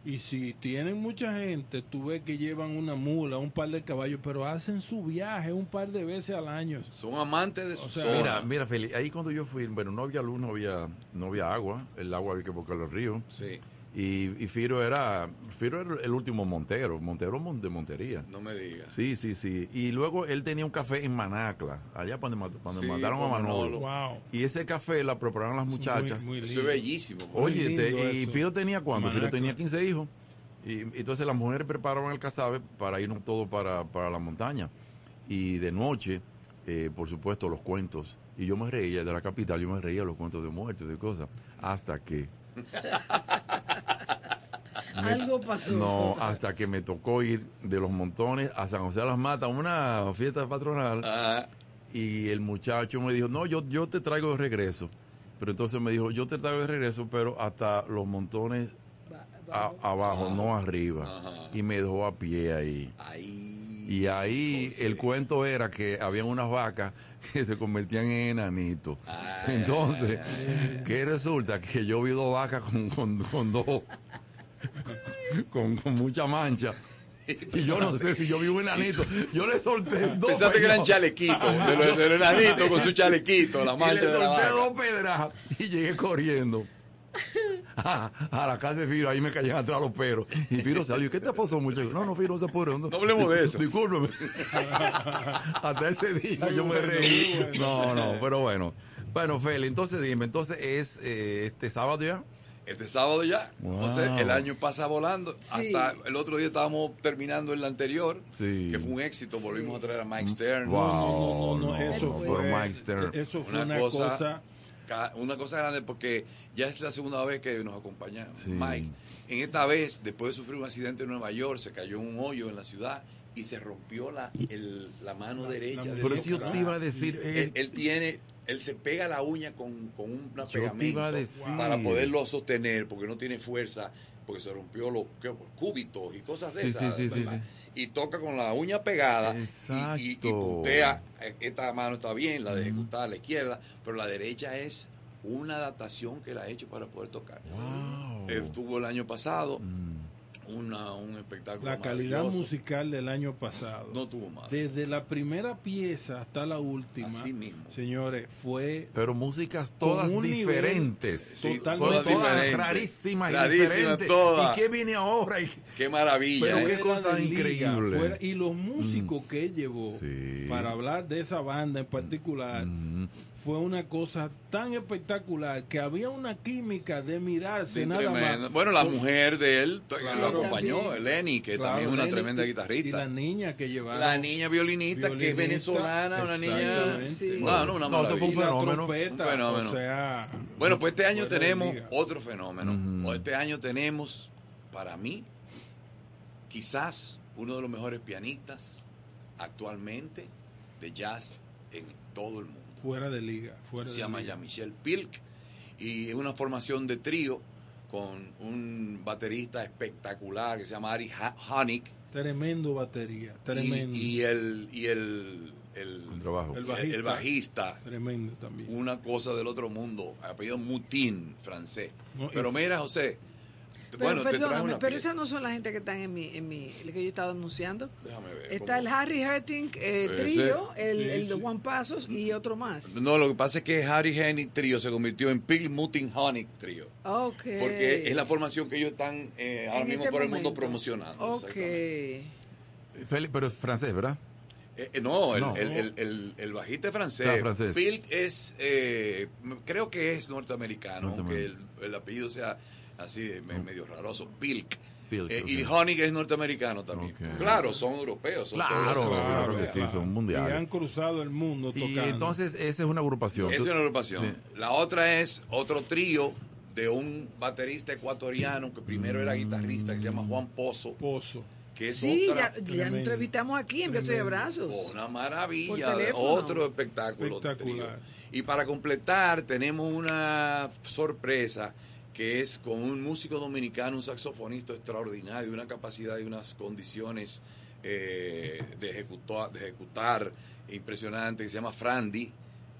Y si tienen mucha gente, tú ves que llevan una mula, un par de caballos, pero hacen su viaje un par de veces al año. Son amantes de su sea, zona. Mira, mira, Feli, ahí cuando yo fui, bueno, no había luz, no había, no había agua, el agua había que buscar los ríos. Sí, Y, y Firo era, Firo era el último montero, montero mon- de Montería. no me digas. Sí, sí, sí. Y luego él tenía un café en Manacla, allá cuando, mat- cuando Sí, mataron a Manolo. Wow. Y ese café la prepararon las muchachas. Muy, muy Eso es lindo. bellísimo. Oye, te- y. Firo tenía cuánto? Firo tenía 15 hijos. Y entonces las mujeres preparaban el casabe para irnos todos para, para la montaña. Y de noche, eh, por supuesto, los cuentos. Y yo me reía de la capital, yo me reía de los cuentos de muertos y de cosas. Hasta que. me- Algo pasó. No, hasta que me tocó ir de los montones a San José de las Matas, a una fiesta patronal. Ah, Y el muchacho me dijo, no, yo, yo te traigo de regreso. Pero entonces me dijo, yo te traigo de regreso, pero hasta los montones a- abajo, no arriba. Ajá. Y me dejó a pie ahí. ahí. Y ahí José. el cuento era que habían unas vacas que se convertían en enanitos. Ah. Entonces, ¿qué resulta? Que yo vi dos vacas con, con, con dos, con, con mucha mancha. Y yo no sé si yo vi un enanito. Yo le solté dos. Pensaste que eran chalequitos, de los de los enanitos con su chalequito, la Y mancha le de la vaca. dos pedras y llegué corriendo. A, a la casa de Firo, ahí me caían atrás los perros. Y Firo salió, ¿qué te pasó, muchacho? No, no, Firo, no se puede. No, No hablemos de eso. Discúlpeme. Hasta ese día Muy yo me reí. bueno. No, no, pero bueno. Bueno, Feli, entonces dime, entonces es eh, este sábado ya. Este sábado ya, Wow. sé, el año pasa volando. Sí. Hasta el otro día estábamos terminando el anterior, Sí. que fue un éxito. Volvimos a traer a Mike Stern. Wow. No, no, no, no, eso fue, Mike Stern. eso fue Una una, cosa- cosa, Ca- Una cosa grande porque ya es la segunda vez que nos acompaña Sí. Mike. En esta vez, después de sufrir un accidente en Nueva York, se cayó en un hoyo en la ciudad y se rompió la, el- la mano derecha. la- del Pero si yo tocar. te iba a decir, Él, él- él tiene, él se pega la uña con, con un Yo te pegamento a para poderlo sostener porque no tiene fuerza, porque se rompió los cúbitos y cosas de Sí, esas. Y toca con la uña pegada y- y, puntea. Esta mano está bien, la de ejecutar, la izquierda, pero la derecha es una adaptación que él ha hecho para poder tocar. Wow. Él tuvo el año pasado Mm. Una, un espectáculo la calidad musical del año pasado. No tuvo más. Desde la primera pieza hasta la última, Así mismo. señores, fue Pero músicas todas nivel diferentes. Sí, totalmente todas, todas diferentes. rarísimas y Rarísimas diferentes. todas. ¿Y qué viene ahora? Y- Qué maravilla. Pero qué cosa liga, increíble. fuera- y los músicos que él llevó Sí. para hablar de esa banda en particular Mm. Fue una cosa tan espectacular que había una química de mirarse Sí, nada tremendo. más. Bueno, la mujer de él Claro. lo acompañó. Lenny, que Claro, también es una Lenny tremenda y- Y guitarrista. la niña que llevaron. La niña violinista, que es venezolana, una niña. No, no, una No, esto fue un fenómeno. trompeta, Un fenómeno. O sea, Bueno, pues este año tenemos liga. otro fenómeno. Ujú. Este año tenemos, para mí, quizás uno de los mejores pianistas actualmente de jazz en todo el mundo. Fuera de liga. Fuera Se de llama liga. Jean-Michel Pilk y es una formación de trío con un baterista espectacular que se llama Ari Ha- Honig Tremendo batería, y, tremendo. y el y el, el. El el- bajista. el bajista Tremendo también. una cosa del otro mundo, apellido Mutin, francés. No, pero mira, José, Pero, bueno, perdóname, pero pieza. esas no son las gente que están en mi, en mi, el que yo estaba anunciando. Déjame ver. Está ¿cómo? el Harry Hurting eh, trío, el, Sí, el de sí. Juan Pasos y otro más. No, lo que pasa es que Harry Hennig Trio se convirtió en Pil Mutin Honig Trio. Ok. Porque es la formación que ellos están eh, ahora En mismo este por el mundo promocionando. Ok. pero es francés, ¿verdad? Eh, eh, no, el, No. El, el, el- el bajista es francés. Francés. Phil es, eh, creo que es norteamericano, aunque el, Norteamericano. el apellido sea así, me- medio raroso, Pilk. Pilk, Eh, Y ok. Honig es norteamericano también. Claro, son europeos. Son Claro, claro europeos. que sí, son mundiales. Y han cruzado el mundo Y tocando. entonces esa es una agrupación. Es Tú- una agrupación. Sí. La otra es otro trío de un baterista ecuatoriano que primero era guitarrista, que se llama Juan Pozo, Pozo. que es Sí, otra... ya, ya entrevistamos aquí en Besos y. Abrazos. Una maravilla, otro espectáculo. Espectacular. trío. Y para completar, tenemos una sorpresa que es con un músico dominicano, un saxofonista extraordinario, de una capacidad y unas condiciones eh, de, ejecutar, de ejecutar impresionante, que se llama Frandy.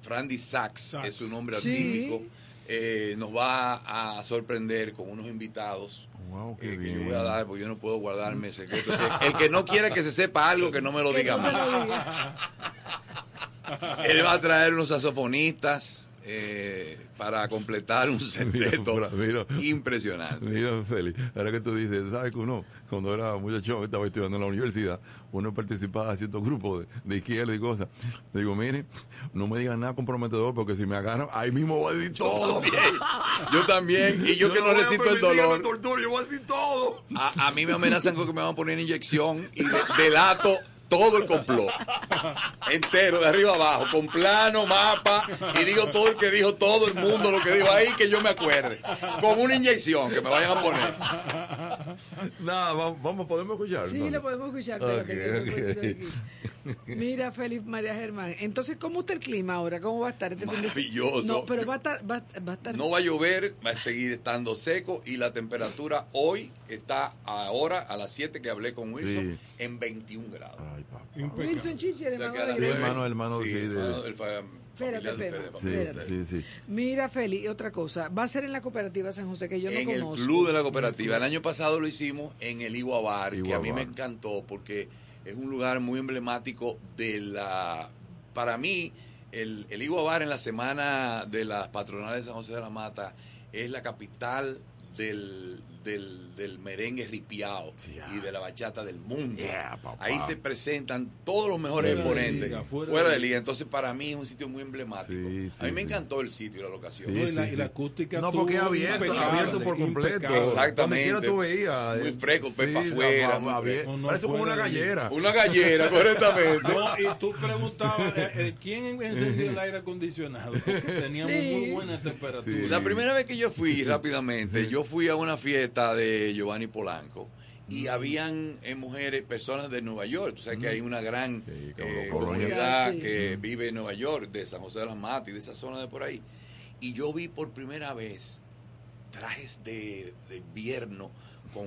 Frandy Sax, Sax. es su nombre Sí. artístico. eh, nos va a sorprender con unos invitados Wow, qué eh, que yo bien. voy a dar, porque yo no puedo guardarme el secreto. El que no quiera que se sepa algo, que no me lo diga más. diga. Él va a traer unos saxofonistas eh, para completar un Mira, mira. impresionante. Mira, Félix, ahora que tú dices, ¿sabes que uno, cuando era muchacho, estaba estudiando en la universidad, uno participaba en ciertos grupos de, de izquierda y cosas? Digo, mire, no me digan nada comprometedor, porque si me agarran, ahí mismo voy a decir todo. Yo también, y yo, que no a resisto el dolor. me torture, yo voy a decir todo. A, a mí me amenazan con que me van a poner inyección y de- delato todo el complot. Entero, de arriba abajo, con plano, mapa, y digo todo el que dijo todo el mundo, lo que dijo ahí, que yo me acuerde. Con una inyección que me vayan a poner. Nada, vamos, vamos podemos escuchar. Sí, ¿no? lo podemos escuchar. Ok, espérate, Mira, Félix María Germán. Entonces, ¿cómo está el clima ahora? ¿Cómo va a estar este? Maravilloso. No, pero va a estar. Va, va a estar No va a llover, va a seguir estando seco y la temperatura hoy está ahora a las 7 que hablé con Wilson Sí. en 21 grados. Ay, papá. Wilson Chichi, O sea hermano Sí, hermano, hermano, Sí, sí, de- hermano del Espérate. Sí, espérate. sí, sí. Mira, Félix, y otra cosa. Va a ser en la cooperativa San José, que yo no en el conozco. club de la cooperativa. El año pasado lo hicimos en el Igua Bar, que a mí me encantó porque es un lugar muy emblemático de la... Para mí, el, el Igua Bar en la semana de las patronales de San José de la Mata es la capital del, del, del merengue ripiao y de la bachata del mundo. Ahí se presentan todos los mejores Fuera de exponentes. liga, fuera fuera, de liga. Entonces, para mí es un sitio muy emblemático. Sí, sí, a mí me encantó el sitio y la locación. No, y la- y la acústica No, porque abierto, abierto por completo. impecable. Exactamente. Donde tú veías. Muy eh, fresco, pepa sí, afuera. No, Parece como una gallera. Una gallera, correctamente. No, y tú preguntabas, eh, eh, ¿quién encendió el aire acondicionado? Porque teníamos Sí. muy buena temperatura. La primera vez que yo fui, rápidamente, yo fui a una fiesta de Giovanni Polanco y habían eh, mujeres, personas de Nueva York. Tú sabes que hay una gran Sí, eh, comunidad Sí. que vive en Nueva York, de San José de las Matas y de esa zona de por ahí. Y yo vi por primera vez trajes de, de invierno con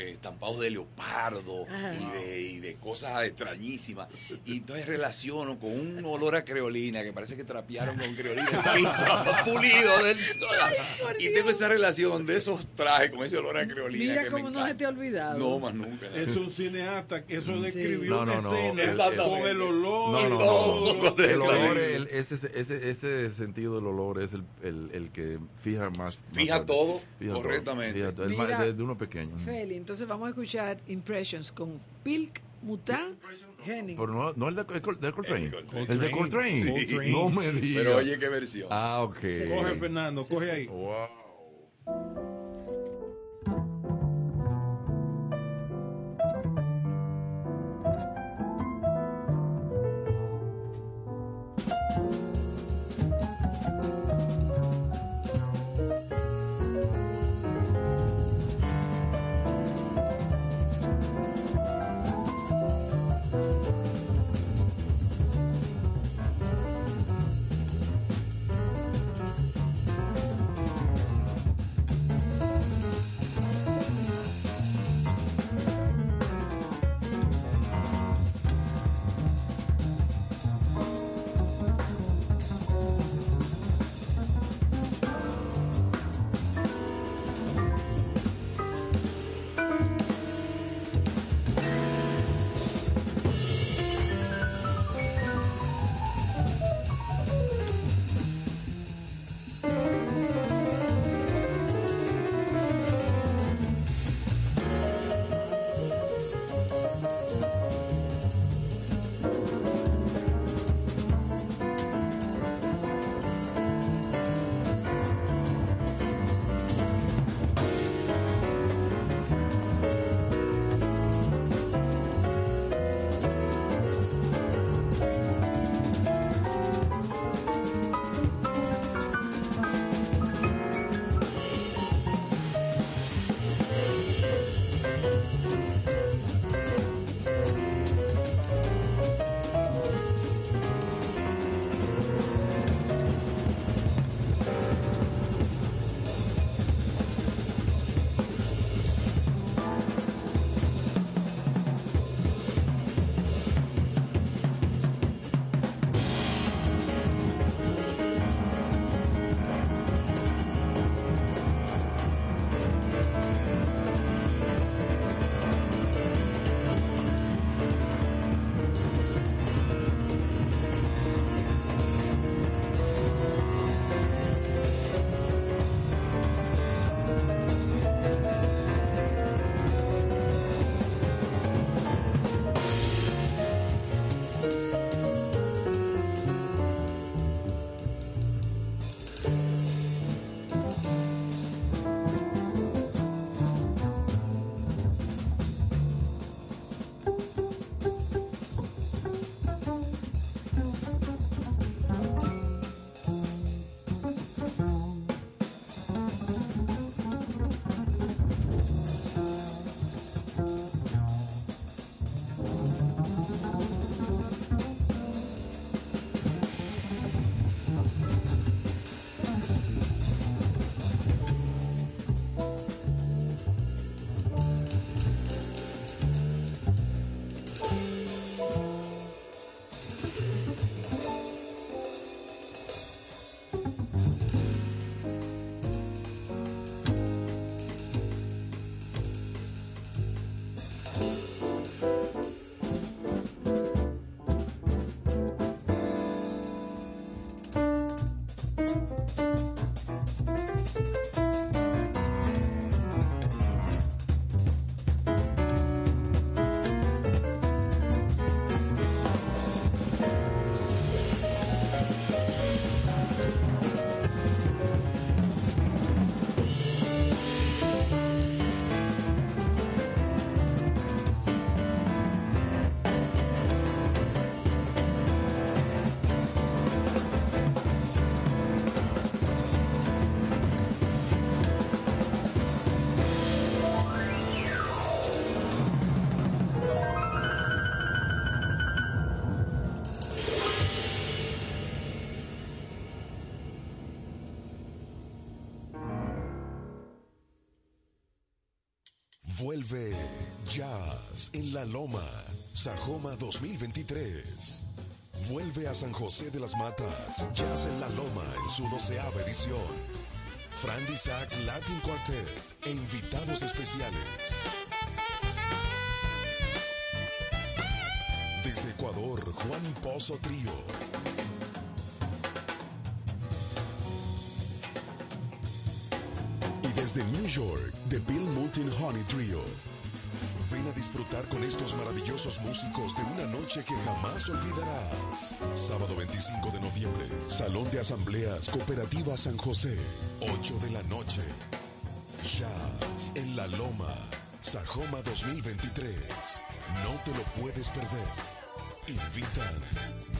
eh, estampados de leopardo y de, y de cosas extrañísimas. Y entonces relaciono con un olor a creolina que parece que trapearon con creolina el piso pulido del Y tengo esa relación de esos trajes con ese olor a creolina. Mira que cómo me no se te ha olvidado. No, más nunca. Es un cineasta que eso describió No, no, una no, escena exactamente. con el olor. No, y no, todo. no. El olor, el- ese, ese, ese sentido del olor es el, el, el que fija más. Fija más- todo fija todo, correctamente. fija todo, el Mira, más- desde uno pequeño. Feli, entonces vamos a escuchar Impressions con Pilk Mutan Henning. Pero no, no el de, el de Coltrane. El de Coltrane. Coltrane. No me digas. Pero oye, qué versión. Ah, ok. Coge Fernando, coge ahí. Wow. Jazz en la Loma, Sajoma 2023. Vuelve a San José de las Matas, Jazz en la Loma en su doceava edición. Frandy Sachs Latin Quartet e invitados especiales. Desde Ecuador, Juan Pozo Trío. Desde New York, The Bill Mountain Honey Trio. Ven a disfrutar con estos maravillosos músicos de una noche que jamás olvidarás. Sábado 25 de noviembre, Salón de Asambleas Cooperativa San José, 8 de la noche. Jazz en la Loma, Sajoma 2023. No te lo puedes perder. Invitan.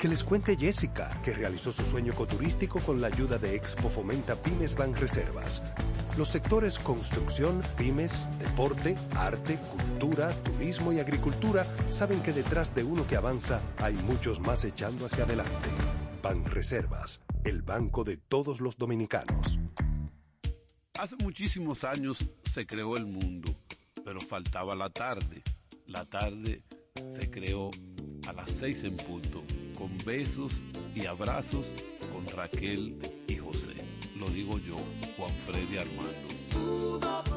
Que les cuente Jessica, que realizó su sueño ecoturístico con la ayuda de Expo Fomenta Pymes Banreservas. Los sectores construcción, pymes, deporte, arte, cultura, turismo y agricultura saben que detrás de uno que avanza hay muchos más echando hacia adelante. Banreservas, el banco de todos los dominicanos. Hace muchísimos años se creó el mundo, pero faltaba la tarde. La tarde se creó a las seis en punto, con besos y abrazos con Raquel y José. Lo digo yo, Juan Freddy Armando.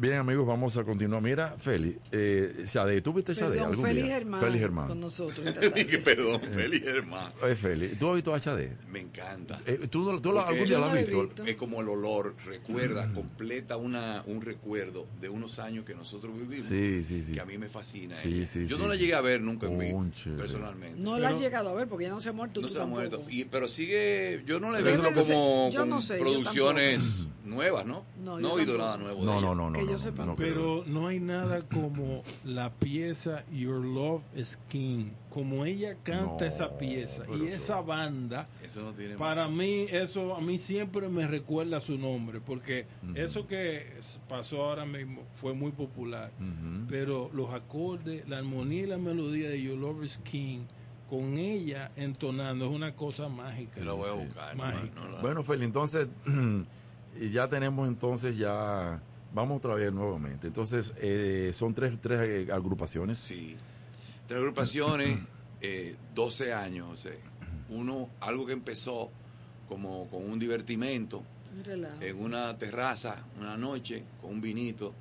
Bien, amigos, vamos a continuar. Mira, Feli, eh, Sade, ¿tú viste Sade Perdón, algún Félix día? Germán Félix Germán. con nosotros. perdón, Félix Germán. Eh, Feli, ¿tú has visto a HD? Me encanta. Eh, ¿Tú, tú algún día lo has visto? Es como el olor, recuerda, completa una, un recuerdo de unos años que nosotros vivimos. Sí, sí, sí. Que a mí me fascina. Sí, ella. sí, Yo sí, no la llegué a ver nunca en Cónchale. personalmente. No la has llegado a ver porque ya no se ha muerto. No tú se ha muerto. Y, pero sigue, yo no le veo como no sé, producciones nuevas, ¿no? No, No, he oído nada nuevo. No, no, no, no. Que yo no, sepa. no, Pero no hay nada como la pieza Your Love is King. Como ella canta No, esa pieza y esa banda, Eso no tiene para mí, eso a mí siempre me recuerda su nombre, porque eso que pasó ahora mismo fue muy popular. Pero los acordes, la armonía y la melodía de Your Love is King, con ella entonando, es una cosa mágica. Se lo voy a Sí. buscar. Mágico. no, no, no. Bueno, Feli, entonces, y ya tenemos entonces ya, vamos otra vez nuevamente. Entonces, eh, son tres, tres eh, agrupaciones. Sí. Tres agrupaciones, eh, 12 años, José. Uno, algo que empezó como con un divertimento Un en una terraza, una noche, con un vinito.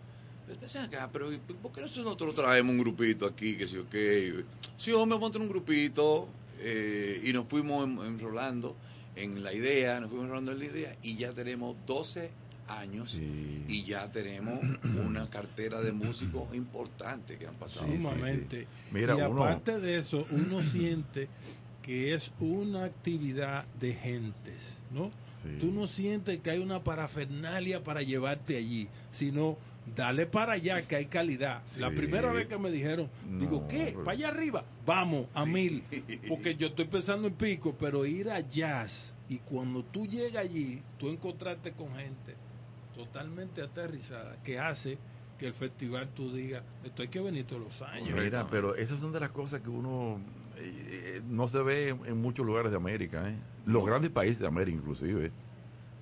Pero pensé acá, pero ¿y ¿por qué nosotros traemos un grupito aquí? Que sí, ok. Sí, hombre, vamos a tener un grupito. eh, y nos fuimos en- enrolando en la idea, nos fuimos enrolando en la idea. Y ya tenemos 12 años Sí. y ya tenemos una cartera de músicos importantes que han pasado. Sí, sí, Sumamente. sí. Mira, y uno- aparte de eso, uno siente que es una actividad de gentes, ¿no? Sí. Tú no sientes que hay una parafernalia para llevarte allí, sino dale para allá que hay calidad. La primera vez que me dijeron, digo, ¿qué? pero- ¿Para allá arriba? Vamos, a mil. Porque yo estoy pensando en pico, pero ir a jazz y cuando tú llegas allí, tú encontraste con gente totalmente aterrizada que hace que el festival tú digas, esto hay que venir todos los años. Mira, pero esas son de las cosas que uno eh, eh, no se ve en, en muchos lugares de América, ¿eh? Los grandes países de América, inclusive.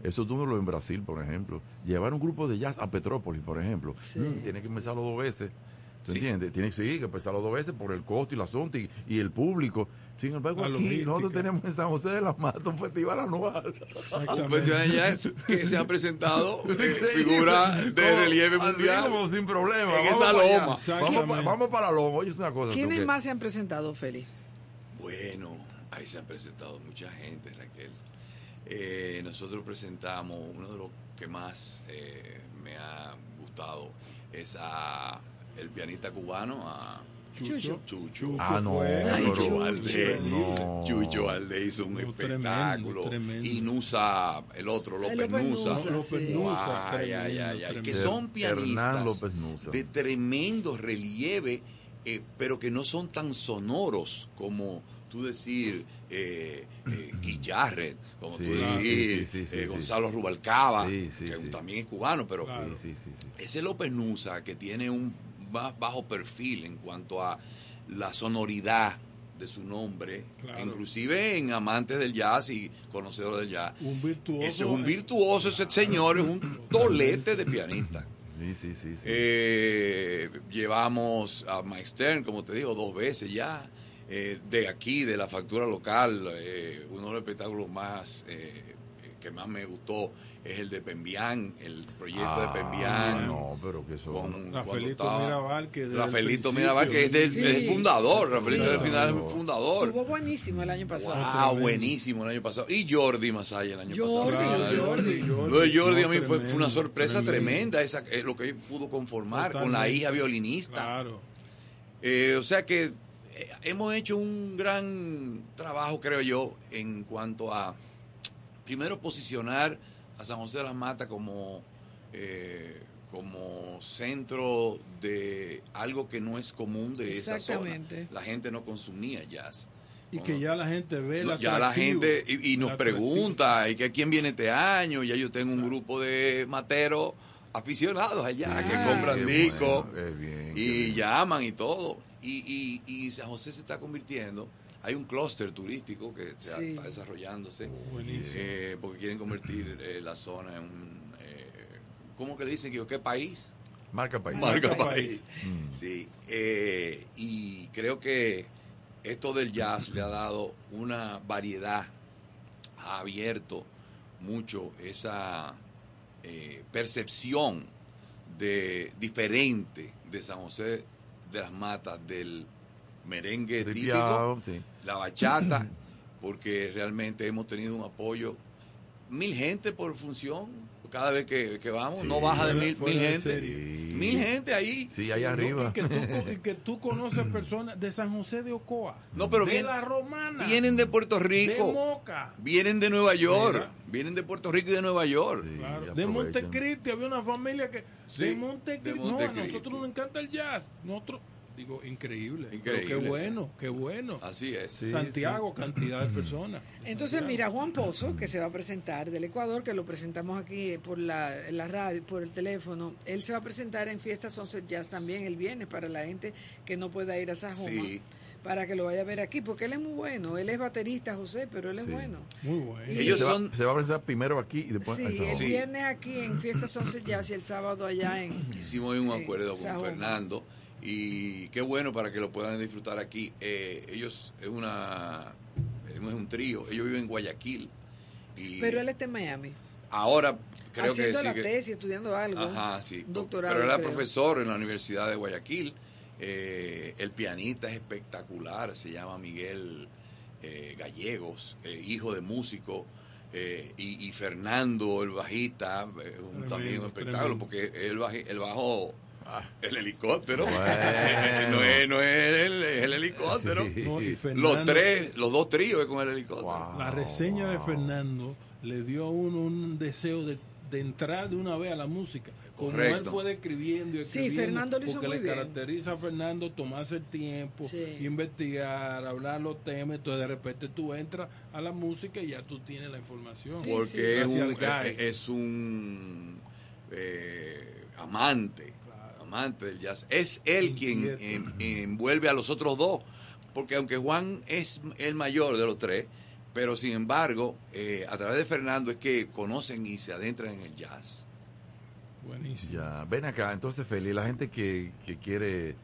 Eso tú no lo en Brasil, por ejemplo. Llevar un grupo de jazz a Petrópolis, por ejemplo. Mm, tiene que empezarlo dos veces. ¿Tú Sí. entiendes? Tiene sí, que empezarlo dos veces por el costo y el asunto y, y el público. Sin embargo, La aquí logística. nosotros tenemos en San José de las Matas un festival anual. Un festival ya es que se ha presentado eh, figura de Como- relieve mundial. como sin problema. En Vamos esa para. Vamos, pa- vamos para la loma. Oye, es una cosa. ¿Quiénes que- más se han presentado, Félix? Bueno, ahí se han presentado mucha gente, Raquel. Eh, nosotros presentamos, uno de los que más eh, me ha gustado es a el pianista cubano, a Chucho. Chucho. Ah, no, Ay, Chucho Valdés. no. Chucho Valdés hizo un espectáculo. tremendo. Y Nusa, el otro, López López Nusa. Nusa, López sí. Nusa, Ay, ay, ay, ay, que son pianistas Hernán López Nusa. de tremendo relieve, eh, pero que no son tan sonoros como tú decir eh, eh, Guillarret, como Sí, tú decir sí, sí, sí, eh, Gonzalo Rubalcaba, Sí, sí, que sí. también es cubano, pero Claro. Sí, sí, sí. ese López Nusa que tiene un más bajo perfil en cuanto a la sonoridad de su nombre, Claro. inclusive en amantes del jazz y conocedores del jazz. Un virtuoso. Ese es un virtuoso, ese señor es un tolete de pianista. Sí, sí, sí. sí. Eh, llevamos a Mike Stern, como te digo, dos veces ya. Eh, de aquí, de la factura local, eh, uno de los espectáculos más eh, que más me gustó es el de Pembián, el proyecto Ah, de Pembián. No, pero que eso. con- Rafaelito estaba- Mirabal, que Rafaelito Mirabal, es, del, Sí. el fundador. Rafaelito Sí, del final es el fundador. Estuvo buenísimo el año pasado. Wow, tremendo. buenísimo el año pasado. Y Jordi Masaya el año Jordi, pasado. Claro, Jordi. Lo de Jordi a mí fue, fue una sorpresa tremendo. tremenda, esa, eh, lo que él pudo conformar con la hija violinista. Claro. Eh, o sea que eh, hemos hecho un gran trabajo, creo yo, en cuanto a, primero, posicionar a San José de las Matas como, eh, como centro de algo que no es común de esa zona. Exactamente. La gente no consumía jazz. Y que ya la gente ve la ya la gente y, y nos pregunta y que quién viene este año ya yo tengo un grupo de materos aficionados allá Sí, que compran discos bueno, y bien. llaman y todo y, y, y San José se está convirtiendo hay un clúster turístico que se Sí. está desarrollándose buenísimo. eh, porque quieren convertir eh, la zona en un eh, ¿cómo que le dicen? ¿Qué país? Marca país. Marca Marca país. Mm. Sí, eh, y creo que esto del jazz le ha dado una variedad, ha abierto mucho esa eh, percepción de diferente de San José de las Matas, del merengue típico, sí. la bachata, porque realmente hemos tenido un apoyo. Mil gente por función, cada vez que, que vamos, Sí, no baja de mil, mil de gente. serie. Mil gente ahí. Sí, allá arriba. Y que, tú, y que tú conoces personas de San José de Ocoa. No, pero de bien- la Romana. Vienen de Puerto de Rico, Moca. vienen de Nueva York, Mira. vienen de Puerto Rico y de Nueva York. Sí, Claro, de. Montecristi había una familia que Sí, de Montecristi, de no, a nosotros nos encanta el jazz. Nosotros digo increíble, Pero Increíble, qué sí. bueno, qué bueno. Así es. Sí, Santiago, cantidad de personas. Entonces, mira, Juan Pozo, que se va a presentar del Ecuador, que lo presentamos aquí eh, por la, la radio, por el teléfono, él se va a presentar en Fiesta Sunset Jazz también el viernes para la gente que no pueda ir a Sajoma, Sí. para que lo vaya a ver aquí, porque él es muy bueno, él es baterista, José, pero él es Sí. bueno. Muy bueno. Y- Ellos se, son- va, se va a presentar primero aquí y después Sí, a Sajoma. el Sí. viernes aquí en Fiesta Sunset Jazz y el sábado allá en... Hicimos un en acuerdo con Sajoma. Fernando y qué bueno para que lo puedan disfrutar aquí. Eh, ellos es una es un trío, ellos viven en Guayaquil y Pero él está en Miami, ahora creo que haciendo sí la que- tesis, estudiando algo. Ajá, sí. doctorado, Pero era creo. profesor en la Universidad de Guayaquil. Eh, el pianista es espectacular, se llama Miguel eh, Gallegos, eh, hijo de músico. eh, y, y Fernando, el bajista, eh, un- Tremendo, también un espectáculo, tremendo. porque él, baji- él bajó ah, el helicóptero. Bueno. no, es, no es el, es el helicóptero. Sí. No, y Fernando- Los tres, los dos tríos es con el helicóptero. Wow. La reseña de Fernando le dio a uno un deseo de, de entrar de una vez a la música. Como él fue describiendo y Sí. Fernando lo hizo porque muy le bien. caracteriza a Fernando tomarse el tiempo, Sí. investigar, hablar los temas. Entonces, de repente tú entras a la música y ya tú tienes la información. Sí, porque sí. es un, es un, eh, amante, amante del jazz. Es él quien en- envuelve a los otros dos, porque aunque Juan es el mayor de los tres, pero sin embargo, eh, a través de Fernando es que conocen y se adentran en el jazz. Buenísimo. Ya, ven acá, entonces Feli, la gente que, que quiere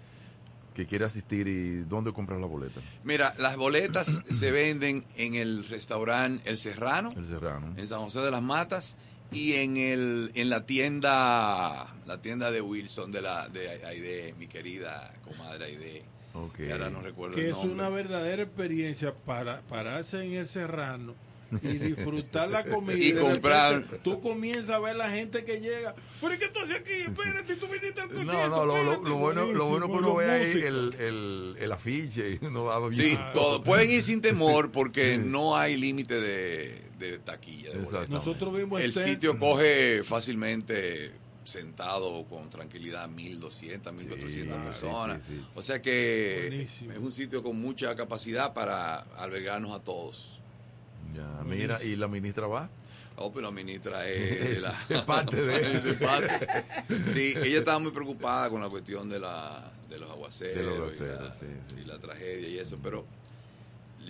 que quiere asistir y dónde comprar la boleta. Mira, las boletas se venden en el restaurante El Serrano. El Serrano. en San José de las Matas y en el en la tienda la tienda de Wilson de la de Aide, mi querida comadre Aide. Que ahora no recuerdo que el es una verdadera experiencia para pararse en el serrano y disfrutar la comida. Y comprar. repente Tú comienzas a ver la gente que llega. ¿Pero qué tú haces aquí? Espérate, tú viniste al concierto. No, no, lo, lo- espérate". lo bueno, lo bueno que uno ve ahí el, el, el afiche y uno va Sí, viendo todo. Pueden ir sin temor porque no hay límite de, de taquilla. de. Nosotros vimos El este- sitio coge fácilmente sentado con tranquilidad 1200, 1400 personas. sí, sí. O sea que Buenísimo. es un sitio con mucha capacidad para albergarnos a todos. Ya, mira, y la ministra va. Oh, pero la ministra es, Es- la- es parte de- parte. Sí, ella estaba muy preocupada con la cuestión de, la, de los aguaceros, De los y la- sí, sí. y la tragedia y eso, pero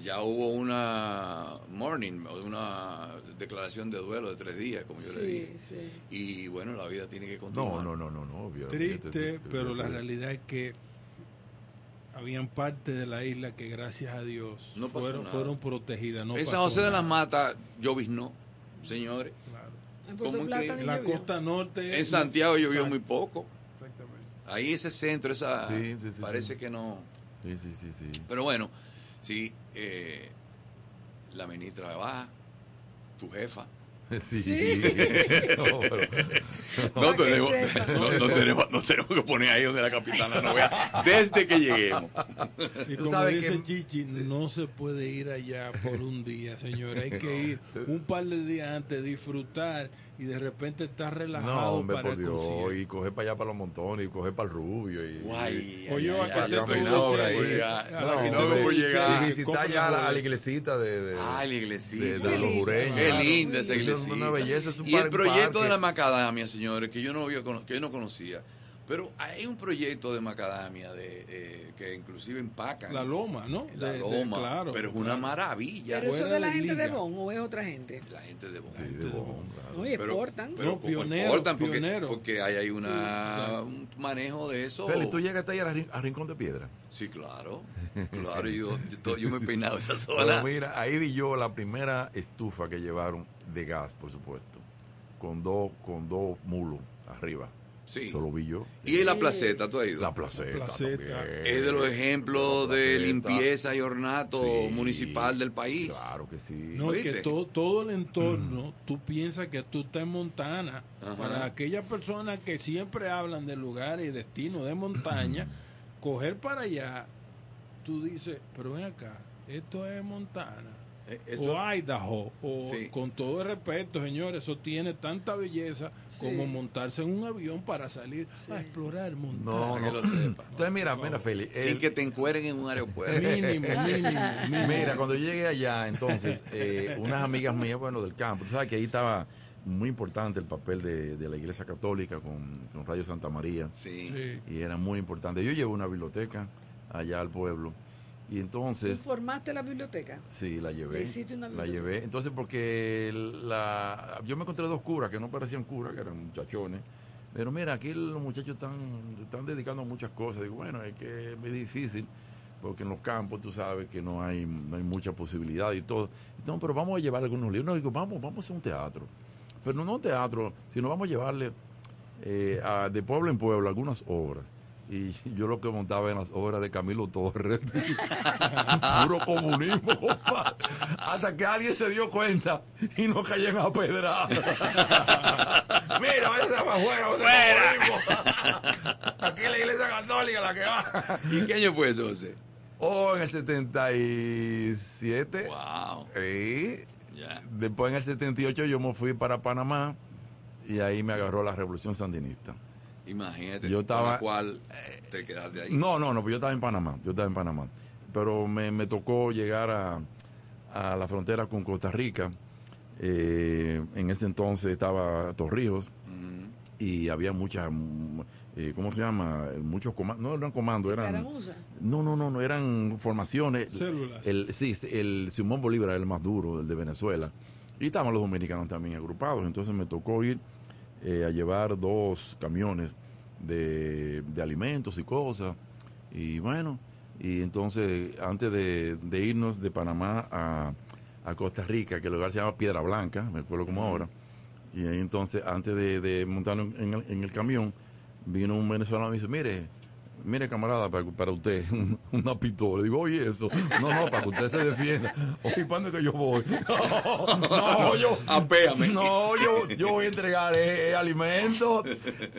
ya hubo una morning, una declaración de duelo de tres días, como yo le dije. sí. Y bueno, la vida tiene que No, continuar. no, no, no, no, obvio. Triste, pero la realidad es que habían partes de la isla que gracias a Dios No fueron, fueron protegidas. No en San pasó José de nada. las Matas lloviznó, señores. En La llovió. costa norte. En Santiago llovió Exacto. muy poco. Exactamente. Ahí ese centro, esa Sí, sí, sí, parece sí. que no. Sí, sí, sí, sí. Pero bueno, sí, eh, la ministra va, tu jefa. Sí. no, pero- tenemos, no, no tenemos, no tenemos que poner ahí donde la capitana no vea desde que lleguemos. Y Tú como sabes dice que- Chichi, no se puede ir allá por un día, señores. Hay que ir un par de días antes, disfrutar y de repente estar relajado No, hombre, para por el Dios. concierto. Y coger para allá para los montones y coger para el rubio. Y, Guay, Oye, acá te y visitar ya a la, iglesita de, de, Ah, la iglesita. de, de los jureños. Qué linda esa Eso iglesita. una belleza, es un y el par- proyecto parque. de la macadamia, señores, que yo no había que yo no conocía. Pero hay un proyecto de macadamia de, eh, que inclusive empacan. La loma, ¿no? La De- de- loma. claro, pero es una maravilla. ¿Pero eso de la de gente de. Bon o es otra gente? La gente de Bon. Sí, de Bon, claro. No, y exportan. Pero No, como pionero, exportan porque, pionero. porque hay, hay una, un manejo de eso. Félix, ¿tú llegaste ahí a, Rin- a Rincón de Piedra? Sí, claro. Claro, yo, yo, yo me he peinado esa Bueno, zona. mira, ahí vi yo la primera estufa que llevaron de gas, por supuesto, con dos, con dos mulos arriba. Sí. Eso lo vi yo. Y la placeta, ¿tú has ido? La placeta. La placeta. también. es de los ejemplos de limpieza y ornato Sí. municipal del país. Claro que sí. No, es que todo, todo el entorno, tú piensas que tú estás en Montana. Ajá. Para aquellas personas que siempre hablan de lugares y destinos de montaña, coger para allá, tú dices, pero ven acá, esto es Montana. Eh, eso- o Idaho, o Sí. con todo el respeto, señores, eso tiene tanta belleza como montarse en un avión para salir a explorar Montana. No, Para que no. lo sepa. Entonces, mira, mira, Félix. Sin que te encueren en un aeropuerto. Mínimo, mínimo, mínimo. Mira, cuando yo llegué allá, entonces, eh, unas amigas mías, bueno, del campo, sabes que ahí estaba muy importante el papel de, de la Iglesia Católica con, con Radio Santa María. Sí. Sí. Y era muy importante. Yo llevé una biblioteca allá al pueblo. Y ¿Tú entonces, formaste la biblioteca? sí, la llevé. ¿Te hiciste una La llevé. Entonces, porque la, yo me encontré dos curas que no parecían curas, que eran muchachones. Pero mira, aquí los muchachos están, están dedicando a muchas cosas. Digo, bueno, es que es difícil, porque en los campos tú sabes que no hay, no hay mucha posibilidad y todo. No, pero vamos a llevar algunos libros. No, digo, vamos, vamos a hacer un teatro. Pero no un teatro, sino vamos a llevarle eh, a- de pueblo en pueblo algunas obras. Y yo lo que montaba en las obras de Camilo Torres. Puro comunismo, compadre. Hasta que alguien se dio cuenta y no caían a pedra. Mira, ese va ese comunismo. Aquí la iglesia católica la que va. ¿Y qué año fue eso, José? Oh, en el 77. Wow. Sí. Ya. Después en el 78 yo me fui para Panamá y ahí me agarró la revolución sandinista. Imagínate. Yo estaba- con la cual te quedaste ahí. No, no, no, pues yo estaba en Panamá, yo estaba en Panamá. Pero me, me tocó llegar a, a la frontera con Costa Rica. Eh, en ese entonces estaba Torrijos y había muchas, eh, ¿cómo se llama? Muchos comandos, no eran comandos, eran... No, no, no, no, eran formaciones. Células. El, sí, el Simón Bolívar era el más duro, el de Venezuela. Y estaban los dominicanos también agrupados. Entonces me tocó ir eh, a llevar dos camiones de, de alimentos y cosas. Y bueno, y entonces antes de, de irnos de Panamá a, a Costa Rica, que el lugar se llama Piedra Blanca, me acuerdo como ahora. Y ahí entonces, antes de, de montarnos en el, en el camión, vino un venezolano y me dice, mire, mire camarada, para, para usted, un- una pistola. Digo, oye eso. No, no, para que usted se defienda. Oye, ¿para dónde que yo voy? No, no, yo... Apéame. No, yo, yo voy a entregar eh, eh, alimentos.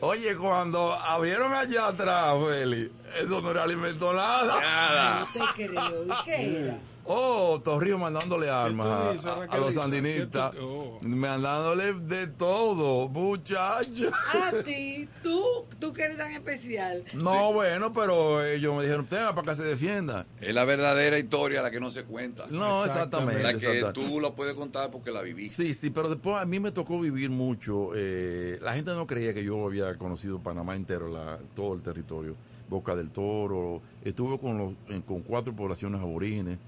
Oye, cuando abrieron allá atrás, Feli, eso no era alimento nada. Nada. No te creo. ¿Y qué era? Oh, Torrijos mandándole armas a, dices, a- a Raquel? los ¿Qué tú- sandinistas. oh. Mandándole de todo, muchachos. A ti, tú, tú que eres tan especial. No, bueno, pero ellos me dijeron, tenga para que se defienda. Es la verdadera historia la que no se cuenta. No, exactamente. La que exactamente. tú la puedes contar porque la viviste. Sí, sí, pero después a mí me tocó vivir mucho. eh, la gente no creía que yo había conocido Panamá entero, la, todo el territorio. Boca del Toro. Estuve con, los, con cuatro poblaciones aborígenes.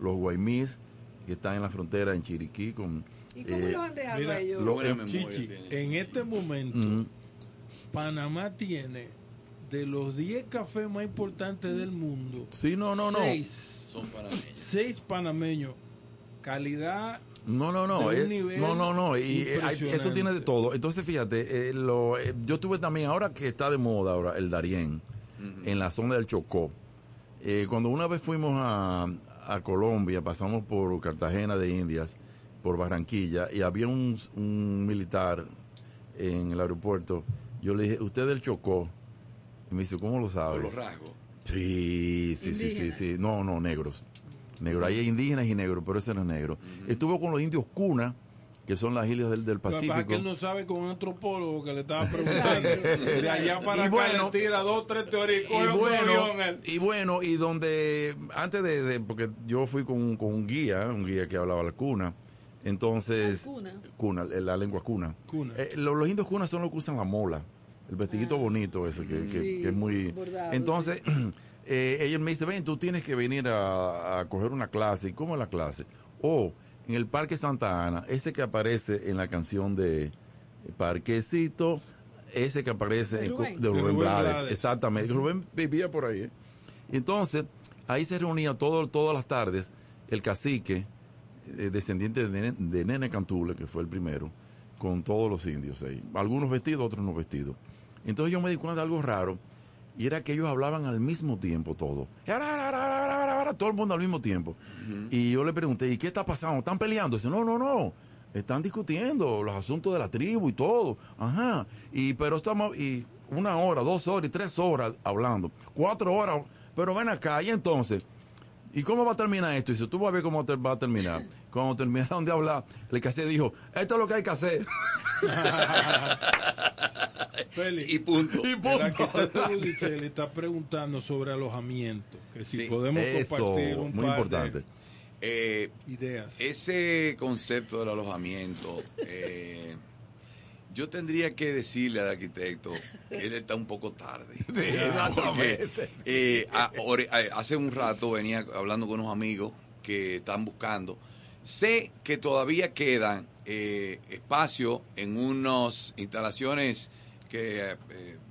Los Guaymís, que están en la frontera en Chiriquí. Con, ¿Y cómo eh, los han dejado Mira, ellos? eh, Chichi, en este momento. Panamá tiene de los 10 cafés más importantes del mundo, Sí, no, no, no. seis, Son panameños. seis panameños. Calidad No, no, no. de un nivel no, no, no. Y eh, hay- eso tiene de todo. Entonces, fíjate, eh, lo, eh, yo tuve también, ahora que está de moda ahora, el Darién, en la zona del Chocó. Eh, cuando una vez fuimos a, a Colombia, pasamos por Cartagena de Indias, por Barranquilla, y había un, un militar en el aeropuerto. Yo le dije, ¿usted del Chocó? Y me dice, ¿cómo lo sabes? Por los rasgos. Sí, sí, sí, sí, sí. No, no, negros. Negros. Ahí hay indígenas y negros, pero ese no es negro. Estuvo con los indios Cuna, que son las islas del, del es Pacífico. que él no sabe con un antropólogo que le estaba preguntando. De allá para Y acá bueno, le tira dos, tres teorías. y bueno, avión, y bueno, y donde, antes de, de- porque yo fui con, un- con un guía, un guía que hablaba la cuna, entonces, Cuna. cuna, eh, la lengua cuna. Cuna. Eh, lo- los, indios cunas son los que usan la mola, el vestidito bonito ese, que, que- Sí, que es muy... bordado, entonces, eh, ella me dice, ven, tú tienes que venir a, a coger una clase. ¿Y cómo es la clase? Oh, en el Parque Santa Ana, ese que aparece en la canción de Parquecito, ese que aparece De en- Rubén. de Rubén, De Rubén Blades. Blades. Exactamente, Rubén vivía por ahí. ¿eh? Entonces, ahí se reunía todo, todas las tardes el cacique, eh, descendiente de, Nene- de Nene Cantule, que fue el primero, con todos los indios ahí. Algunos vestidos, otros no vestidos. Entonces yo me di cuenta de algo raro, y era que ellos hablaban al mismo tiempo todo. Todo el mundo al mismo tiempo. Y yo le pregunté, ¿y qué está pasando? ¿Están peleando? Dice, no, no, no. Están discutiendo los asuntos de la tribu y todo. Ajá. Y pero estamos y una hora, dos horas y tres horas hablando. Cuatro horas. Pero ven acá, y entonces, ¿y cómo va a terminar esto? Y dice, tú vas a ver cómo te- va a terminar. Cuando terminaron de hablar, el que dijo, esto es lo que hay que hacer. Félix, Y punto. Y punto. Budicelli está preguntando sobre alojamiento. Que si Sí. podemos Eso, compartir un muy par importante. de Eh, ideas. ese concepto del alojamiento, eh, yo tendría que decirle al arquitecto que él está un poco tarde. exactamente. Porque, eh, a- ore- a- hace un rato venía hablando con unos amigos que están buscando. Sé que todavía quedan eh, espacio en unas instalaciones que eh,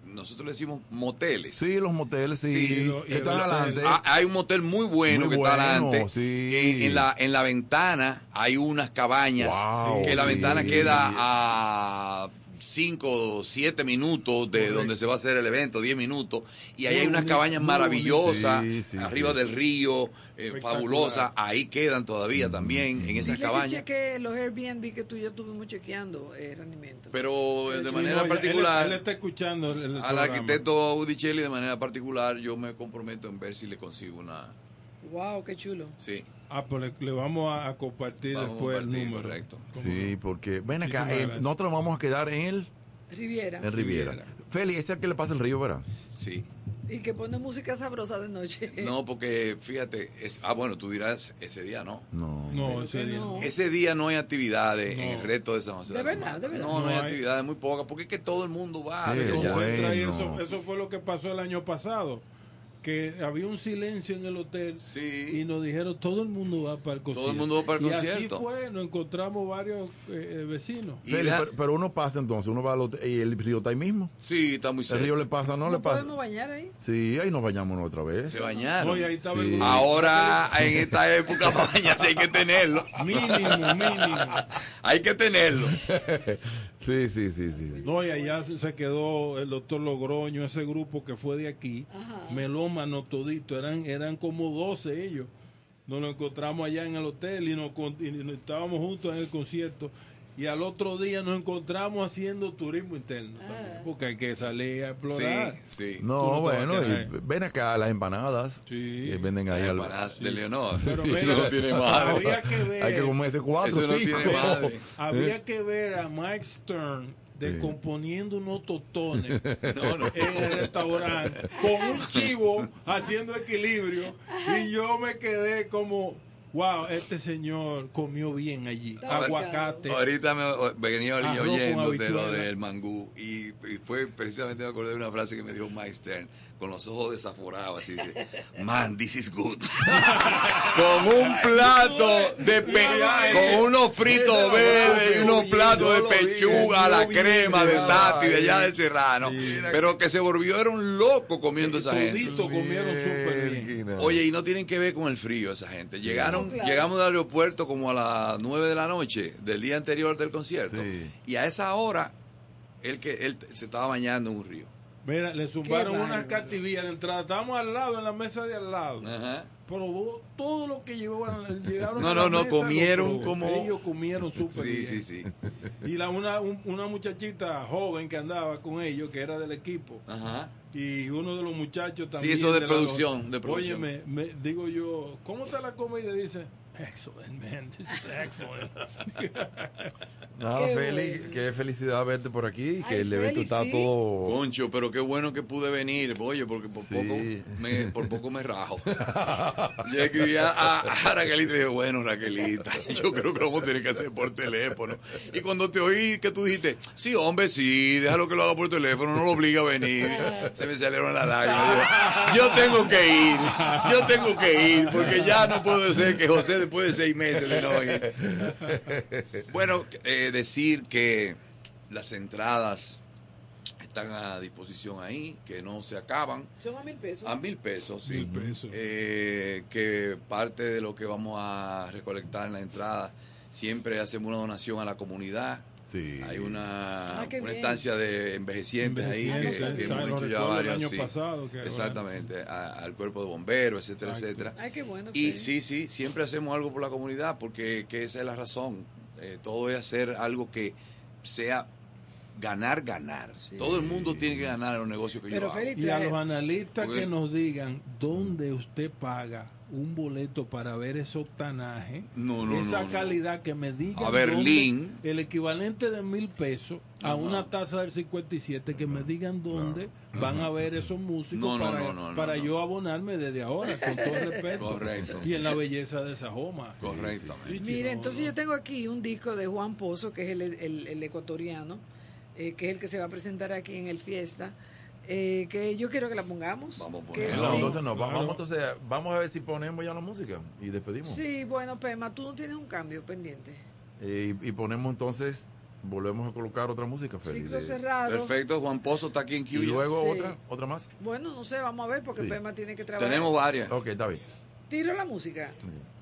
nosotros le decimos moteles. Sí, los moteles, sí. Sí, lo- están adelante. Ah, hay un motel muy bueno Muy que está adelante. sí. En, en la, en la ventana hay unas cabañas Wow, que la sí. ventana queda a 5 o 7 minutos de donde se va a hacer el evento, 10 minutos. Y ahí Muy hay unas bonito, cabañas maravillosas, bonito. Sí, sí, arriba sí. del río, eh, fabulosas. Ahí quedan todavía también, en esas Dile que cabañas. cheque los Airbnb que tú y yo estuvimos chequeando eh, rendimiento. Pero de Sí, manera no, particular... Él, él está escuchando el, el Al programa. arquitecto Udicelli, de manera particular, yo me comprometo en ver si le consigo una. Wow, qué chulo. Sí, Ah, pues le, le vamos a, a compartir Vamos a después el número. correcto. ¿Cómo Sí, porque, ven acá, eh, nosotros nos vamos a quedar en el, Riviera. en Riviera. Riviera. Feli, ese es el que le pasa el río, ¿verdad? sí. Y que pone música sabrosa de noche. No, porque fíjate, es, ah, bueno, tú dirás ese día no. No. No, ese día no. Ese día no hay actividades No. en el resto de San José. De verdad, de verdad. No, no hay No hay. actividades muy pocas, porque es que todo el mundo va. Qué hacia allá. Concentra y bueno. eso, eso fue lo que pasó el año pasado. Que había un silencio en el hotel Sí. y nos dijeron todo el mundo va para el concierto. el mundo va para el y concierto. así fue, nos encontramos varios eh, eh, vecinos. Y Feli, la- pero, pero uno pasa entonces, uno va al hotel y el río está ahí mismo. Sí, está muy El cerca. río le pasa, no, ¿No le pasa. podemos bañar ahí? Sí, ahí nos bañamos otra vez. Se bañaron. Ahí el. Ahora, en esta época, bañarse hay que tenerlo. Mínimo, mínimo. Hay que tenerlo. Sí, sí, sí, sí. No, y allá se- quedó el doctor Logroño, ese grupo que fue de aquí, melómano todito, eran, eran como 12 ellos. Nos lo encontramos allá en el hotel y nos, con- y estábamos juntos en el concierto. Y al otro día nos encontramos haciendo turismo interno, también, porque hay que salir a explorar. Sí, sí. No, bueno, y ven acá las empanadas que venden ahí. Las al- empanadas de Leonor. Pero Eso mira, no tiene madre. Había que ver, Hay que comerse cuatro, Eso no cinco. tiene madre. había ¿Eh? que ver a Mike Stern descomponiendo unos totones No, no. en el restaurante con un chivo haciendo equilibrio y yo me quedé como wow este señor comió bien allí. Aguacate. Ahorita me venía de lo del mangú y, y fue precisamente me acordé de una frase que me dijo Mike Stern con los ojos desaforados así dice man this is good con un plato de pe con unos fritos verdes y unos platos de pechuga la crema de Tati de allá del Serrano. Pero que se volvieron locos comiendo esa gente. Oye, y no tienen que ver con el frío esa gente. Llegaron, llegamos del aeropuerto como a las 9 de la noche del día anterior del concierto. Y a esa hora, él que él se estaba bañando en un río. Mira le zumbaron unas bárbaro. cartivillas de entrada estábamos al lado en la mesa de al lado probó todo lo que llevaron llegaron No, a no, la no, mesa, comieron como- ellos comieron súper Sí, bien sí, sí. Y la, una, un- una muchachita joven que andaba con ellos, que era del equipo. Ajá. Y uno de los muchachos también. eso de producción, de producción. Oye, me, me- digo yo, ¿cómo está la comida? Y dice, excellent, man, this is excellent. Nada, Qué Feli, bueno. qué felicidad verte por aquí, que Ay, el evento Feli, está sí. todo... Concho, pero qué bueno que pude venir, oye, porque por, Sí. poco, me, por poco me rajo. Yo escribí a, a Raquelita y dije, bueno, Raquelita, yo creo que lo vamos a tener que hacer por teléfono. Y cuando te oí que tú dijiste, sí, hombre, sí, déjalo que lo haga por teléfono, no lo obliga a venir. Se me salieron las lágrimas. Yo, tengo que ir, yo tengo que ir, porque ya no puedo ser que José después de seis meses de no ir. Bueno, eh, decir que las entradas están a disposición ahí, que no se acaban. Son a mil pesos. A mil pesos, sí. Mil pesos. Eh, que parte de lo que vamos a recolectar en la entrada, siempre hacemos una donación a la comunidad. Hay una, Ah, una estancia de envejecientes, ahí que, que hemos hecho ya varios. año sí. pasado que- Exactamente, a- al cuerpo de bomberos, etcétera, etcétera. Ay, qué bueno. Y sí. sí, sí, siempre hacemos algo por la comunidad porque que esa es la razón. Eh, todo es hacer algo que sea ganar, ganar. Todo el mundo tiene que ganar en los negocios que yo hago. y a los analistas Porque que es- nos digan dónde usted paga un boleto para ver ese octanaje, No, no, esa no, no. calidad que me digan A Berlín. dónde- el equivalente de mil pesos a Ajá. una tasa del 57 que me digan dónde van a ver esos músicos para, no, no, no, para no. yo abonarme desde ahora con todo respeto Correcto. y en la belleza de esa joma Correctamente. Mire, entonces yo tengo aquí un disco de Juan Pozo, que es el, el- el ecuatoriano, eh, que es el que se va a presentar aquí en el Fiesta, eh, que yo quiero que la pongamos. Vamos a sí. entonces no, va- vamos, entonces, vamos a ver si ponemos ya la música y despedimos. Sí, bueno, Pema, tú no tienes un cambio pendiente. Eh, y, y ponemos entonces, volvemos a colocar otra música. Ciclo cerrado. Perfecto, Juan Pozo está aquí en Y Cuya. luego Sí. otra, otra más. Bueno, no sé, vamos a ver, porque Sí. Pema tiene que trabajar. Tenemos varias. Ok, está bien. Tiro la música. Thank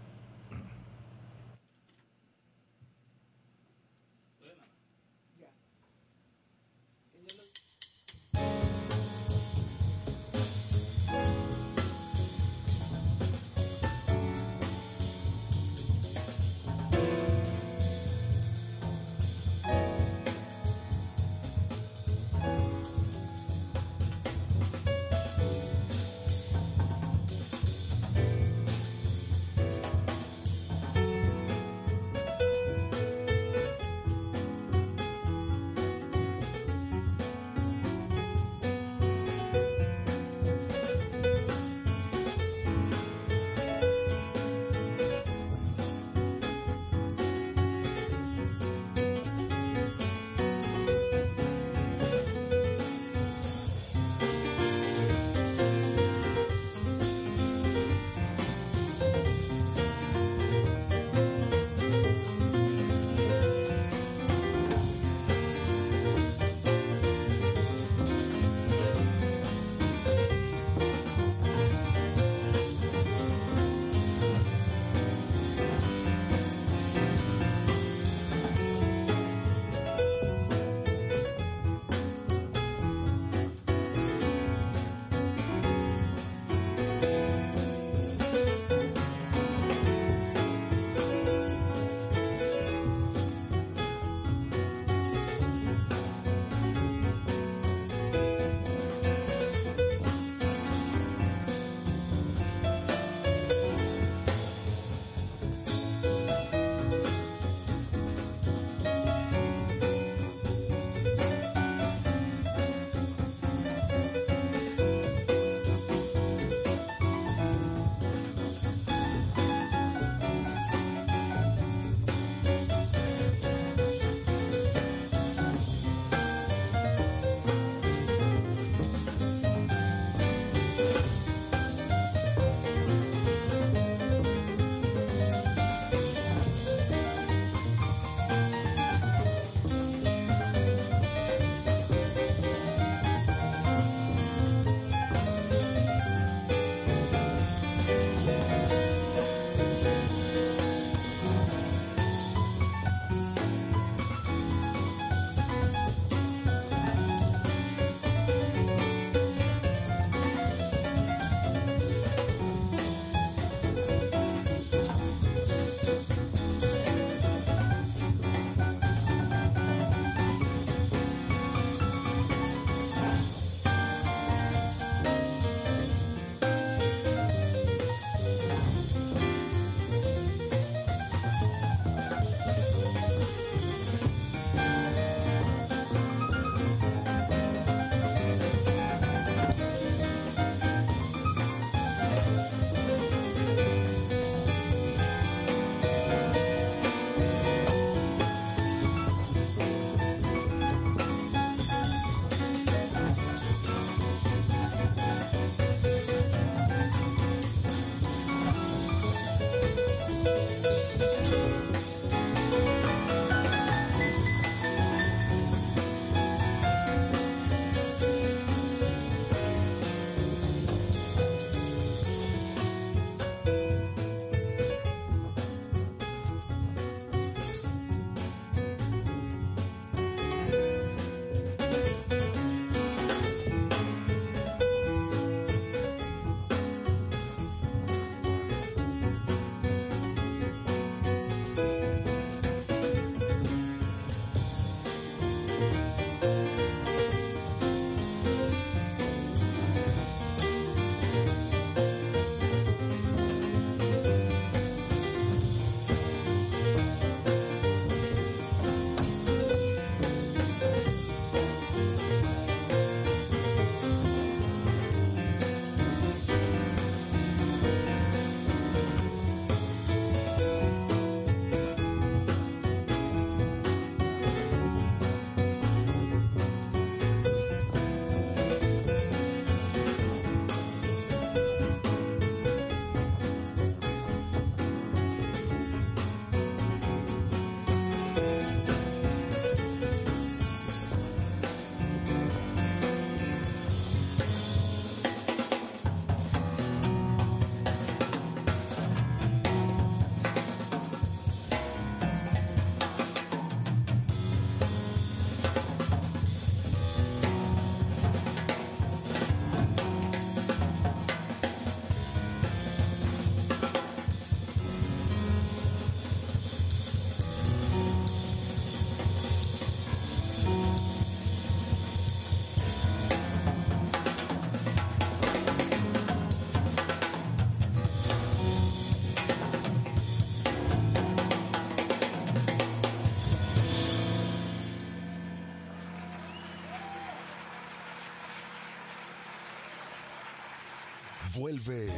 Vuelve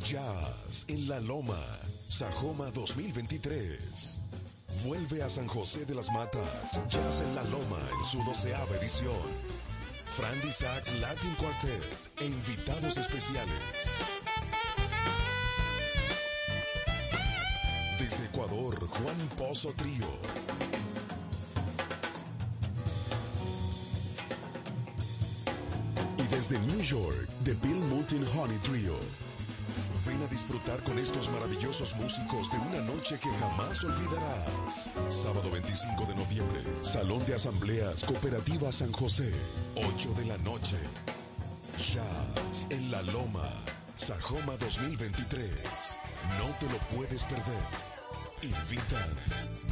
Jazz en la Loma, Sajoma 2023. Vuelve a San José de las Matas, Jazz en la Loma en su doceava edición. Frandy Sachs Latin Quartet e invitados especiales. Desde Ecuador, Juan Pozo Trío. Y desde New York, The Bill Honey Trio. Ven a disfrutar con estos maravillosos músicos de una noche que jamás olvidarás. Sábado 25 de noviembre, Salón de Asambleas Cooperativa San José, 8 de la noche. Jazz en la Loma, Sajoma 2023. No te lo puedes perder. Invitan.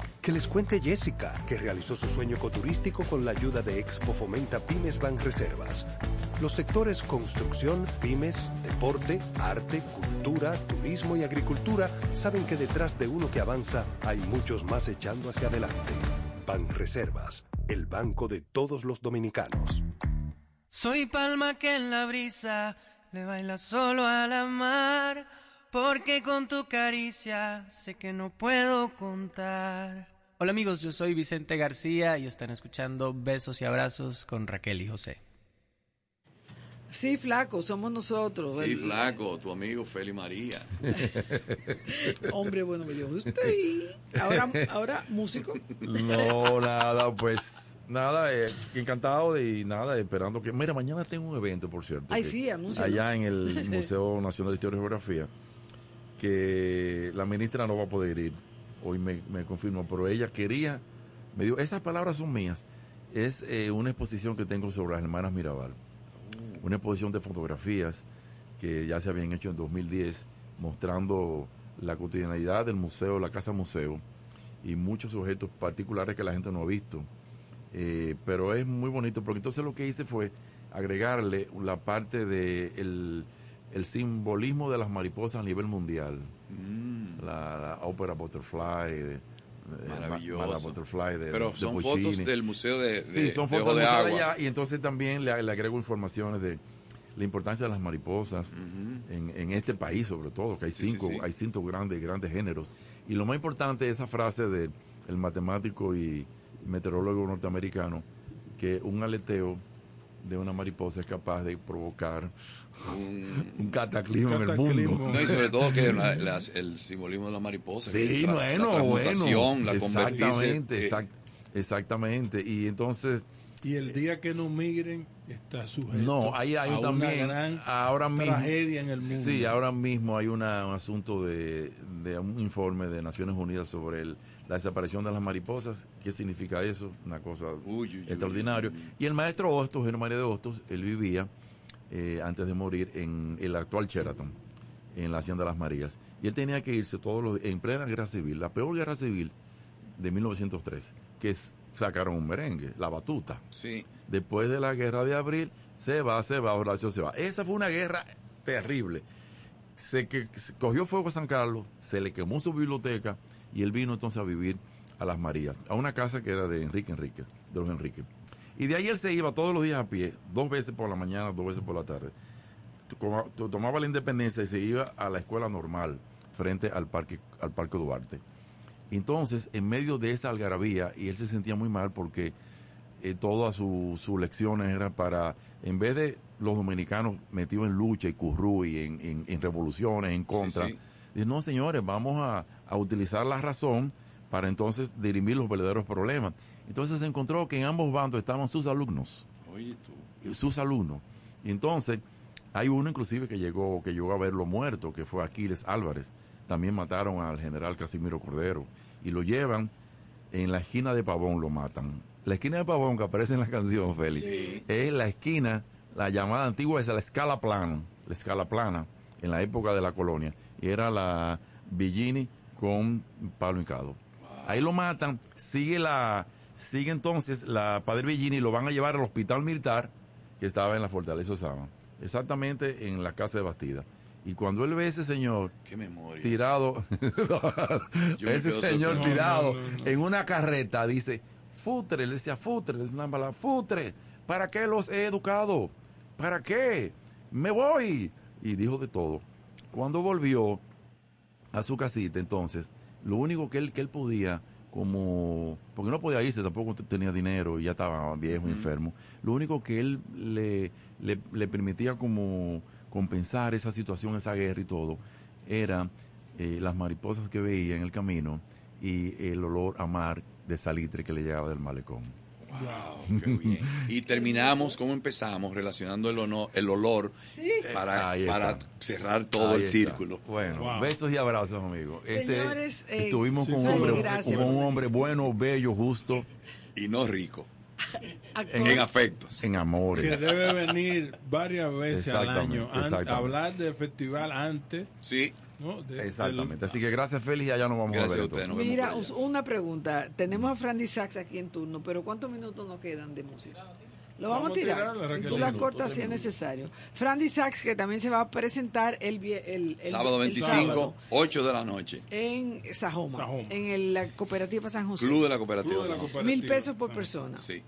Que les cuente Jessica, que realizó su sueño ecoturístico con la ayuda de Expo Fomenta Pymes Banreservas. Los sectores construcción, pymes, deporte, arte, cultura, turismo y agricultura saben que detrás de uno que avanza hay muchos más echando hacia adelante. Banreservas, el banco de todos los dominicanos. Soy palma que en la brisa le baila solo a la mar, porque con tu caricia sé que no puedo contar. Hola amigos, yo soy Vicente García y están escuchando Besos y Abrazos con Raquel y José. Sí, flaco, somos nosotros. Sí, El- flaco, tu amigo Feli María. Hombre, bueno, me dio usted. Ahora, ahora músico. No, nada, pues nada, eh, encantado y nada, esperando que. Mira, mañana tengo un evento, por cierto. Ay, sí, anúncialo. Allá en el Museo Nacional de Historia y Geografía, que la ministra no va a poder ir. Hoy me, me confirmó, pero ella quería, me dijo, esas palabras son mías. Es eh, una exposición que tengo sobre las hermanas Mirabal. Una exposición de fotografías que ya se habían hecho en 2010, mostrando la cotidianidad del museo, la casa museo, y muchos objetos particulares que la gente no ha visto. Eh, pero es muy bonito, porque entonces lo que hice fue agregarle la parte de el, el simbolismo de las mariposas a nivel mundial. La, la ópera Butterfly, de, Maravilloso. Butterfly de Pero son fotos del Museo de- de- Sí, son fotos de Museo de allá, y entonces también le, le agrego informaciones de la importancia de las mariposas en, en este país sobre todo, que hay Sí, sí, cinco, sí. hay cinco grandes, grandes géneros. Y lo más importante es esa frase del el matemático y meteorólogo norteamericano, que un aleteo de una mariposa es capaz de provocar un, cataclismo en el mundo. No, y sobre todo que la- el simbolismo de la mariposa. Sí, tra- bueno, la bueno. la Exactamente, eh, exact- exactamente. Y entonces... Y el día que no migren está sujeto No, ahí hay a también una gran ahora mismo, tragedia en el mundo. Sí, ahora mismo hay una- un asunto de, de un informe de Naciones Unidas sobre el- la desaparición de las mariposas. ¿Qué significa eso? Una cosa extraordinaria. Y el maestro Hostos, María de Hostos, él vivía eh, antes de morir en el actual Sheraton, en la Hacienda de las Marías. Y él tenía que irse todos los en plena guerra civil, la peor guerra civil de 1903, que es, sacaron un merengue, la batuta. Sí. Después de la guerra de abril, se va, se va, Horacio se va. Esa fue una guerra terrible. Se, que, se cogió fuego a San Carlos, se le quemó su biblioteca y él vino entonces a vivir a Las Marías, a una casa que era de Enrique Enrique, de los Enrique. Y de ahí él se iba todos los días a pie, dos veces por la mañana, dos veces por la tarde. Toma- to- Tomaba la independencia y se iba a la escuela normal, frente al parque, al parque Duarte. Entonces, en medio de esa algarabía, y él se sentía muy mal porque eh, todas su- sus lecciones eran para, en vez de los dominicanos metidos en lucha y currú y en, en- en revoluciones en contra, sí. Dice, no señores, vamos a, a utilizar la razón para entonces dirimir los verdaderos problemas. Entonces se encontró que en ambos bandos estaban sus alumnos Oye, tú. sus alumnos. Y entonces, hay uno inclusive que llegó, que llegó a verlo muerto, que fue Aquiles Álvarez. También mataron al general Casimiro Cordero. Y lo llevan en la esquina de Pavón, lo matan. La esquina de Pavón que aparece en la canción, Félix, es la esquina, la llamada antigua es la escala plana, la escala plana, en la época de la colonia. Era la Villini con Pablo Hincado. Ahí lo matan, sigue la sigue entonces la Padre Villini y lo van a llevar al hospital militar que estaba en la fortaleza Osama, exactamente en la casa de Bastida. Y cuando él ve a ese señor Qué memoria. tirado, ese señor tirado No, no, no. en una carreta, dice, futre, le decía futre, es una palabra, futre, ¿para qué los he educado? ¿Para qué? Me voy. Y dijo de todo. Cuando volvió a su casita, entonces, lo único que él, que él podía, como, porque no podía irse, tampoco tenía dinero y ya estaba viejo, enfermo, lo único que él le, le, le permitía como compensar esa situación, esa guerra y todo, era eh, las mariposas que veía en el camino y el olor a mar de salitre que le llegaba del malecón. Wow, qué bien. Y terminamos como empezamos, relacionando el, ono- el olor para, cerrar todo Ahí el está. círculo. Bueno, besos y abrazos, amigos. Este, Señores, eh, estuvimos con, sí, un hombre, gracias. con un hombre bueno, bello, justo. Y no rico. En afectos. En que amores. debe venir varias veces al año. An- hablar del festival antes. Sí. ¿No? De- Exactamente. Así que gracias, Félix, y allá nos vamos Gracias a ver. a ustedes, entonces. Mira, us- una pregunta. Tenemos a Frandy Sachs aquí en turno, pero ¿cuántos minutos nos quedan de música? Lo vamos, Vamos a a tirar. tirarla, Raquel, y tú la cortas si es necesario. Frandy Sachs, que también se va a presentar el, el, el- Sábado el 25, sábado 8 de la noche. en Sajoma, Sajoma. en el- la cooperativa San José. Club de la Cooperativa Club de la San José. Cooperativa. Mil pesos por San- persona. Sí.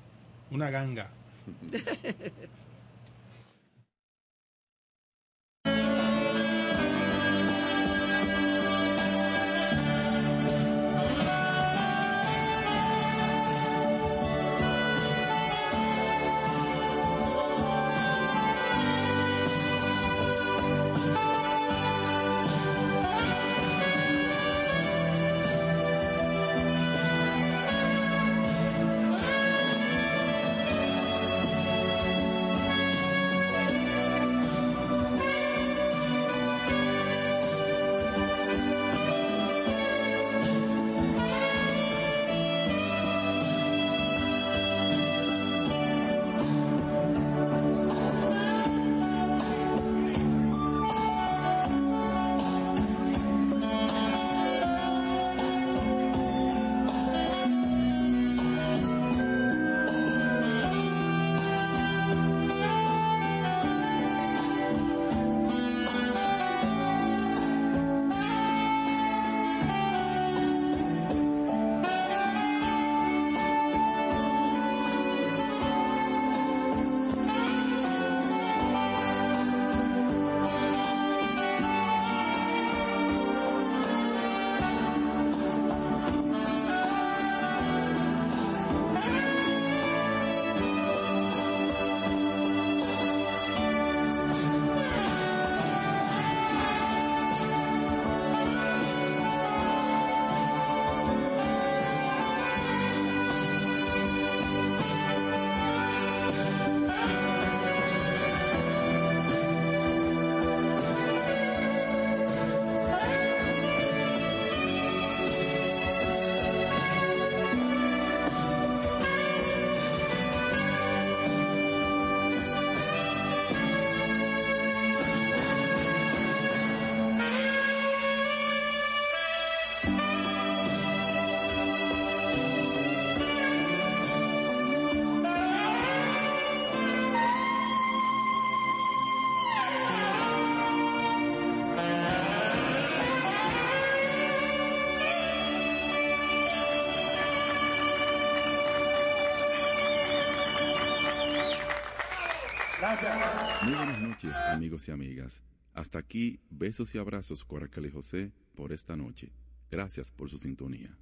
Una ganga. Muy buenas noches, amigos y amigas. Hasta aquí, besos y abrazos y José por esta noche. Gracias por su sintonía.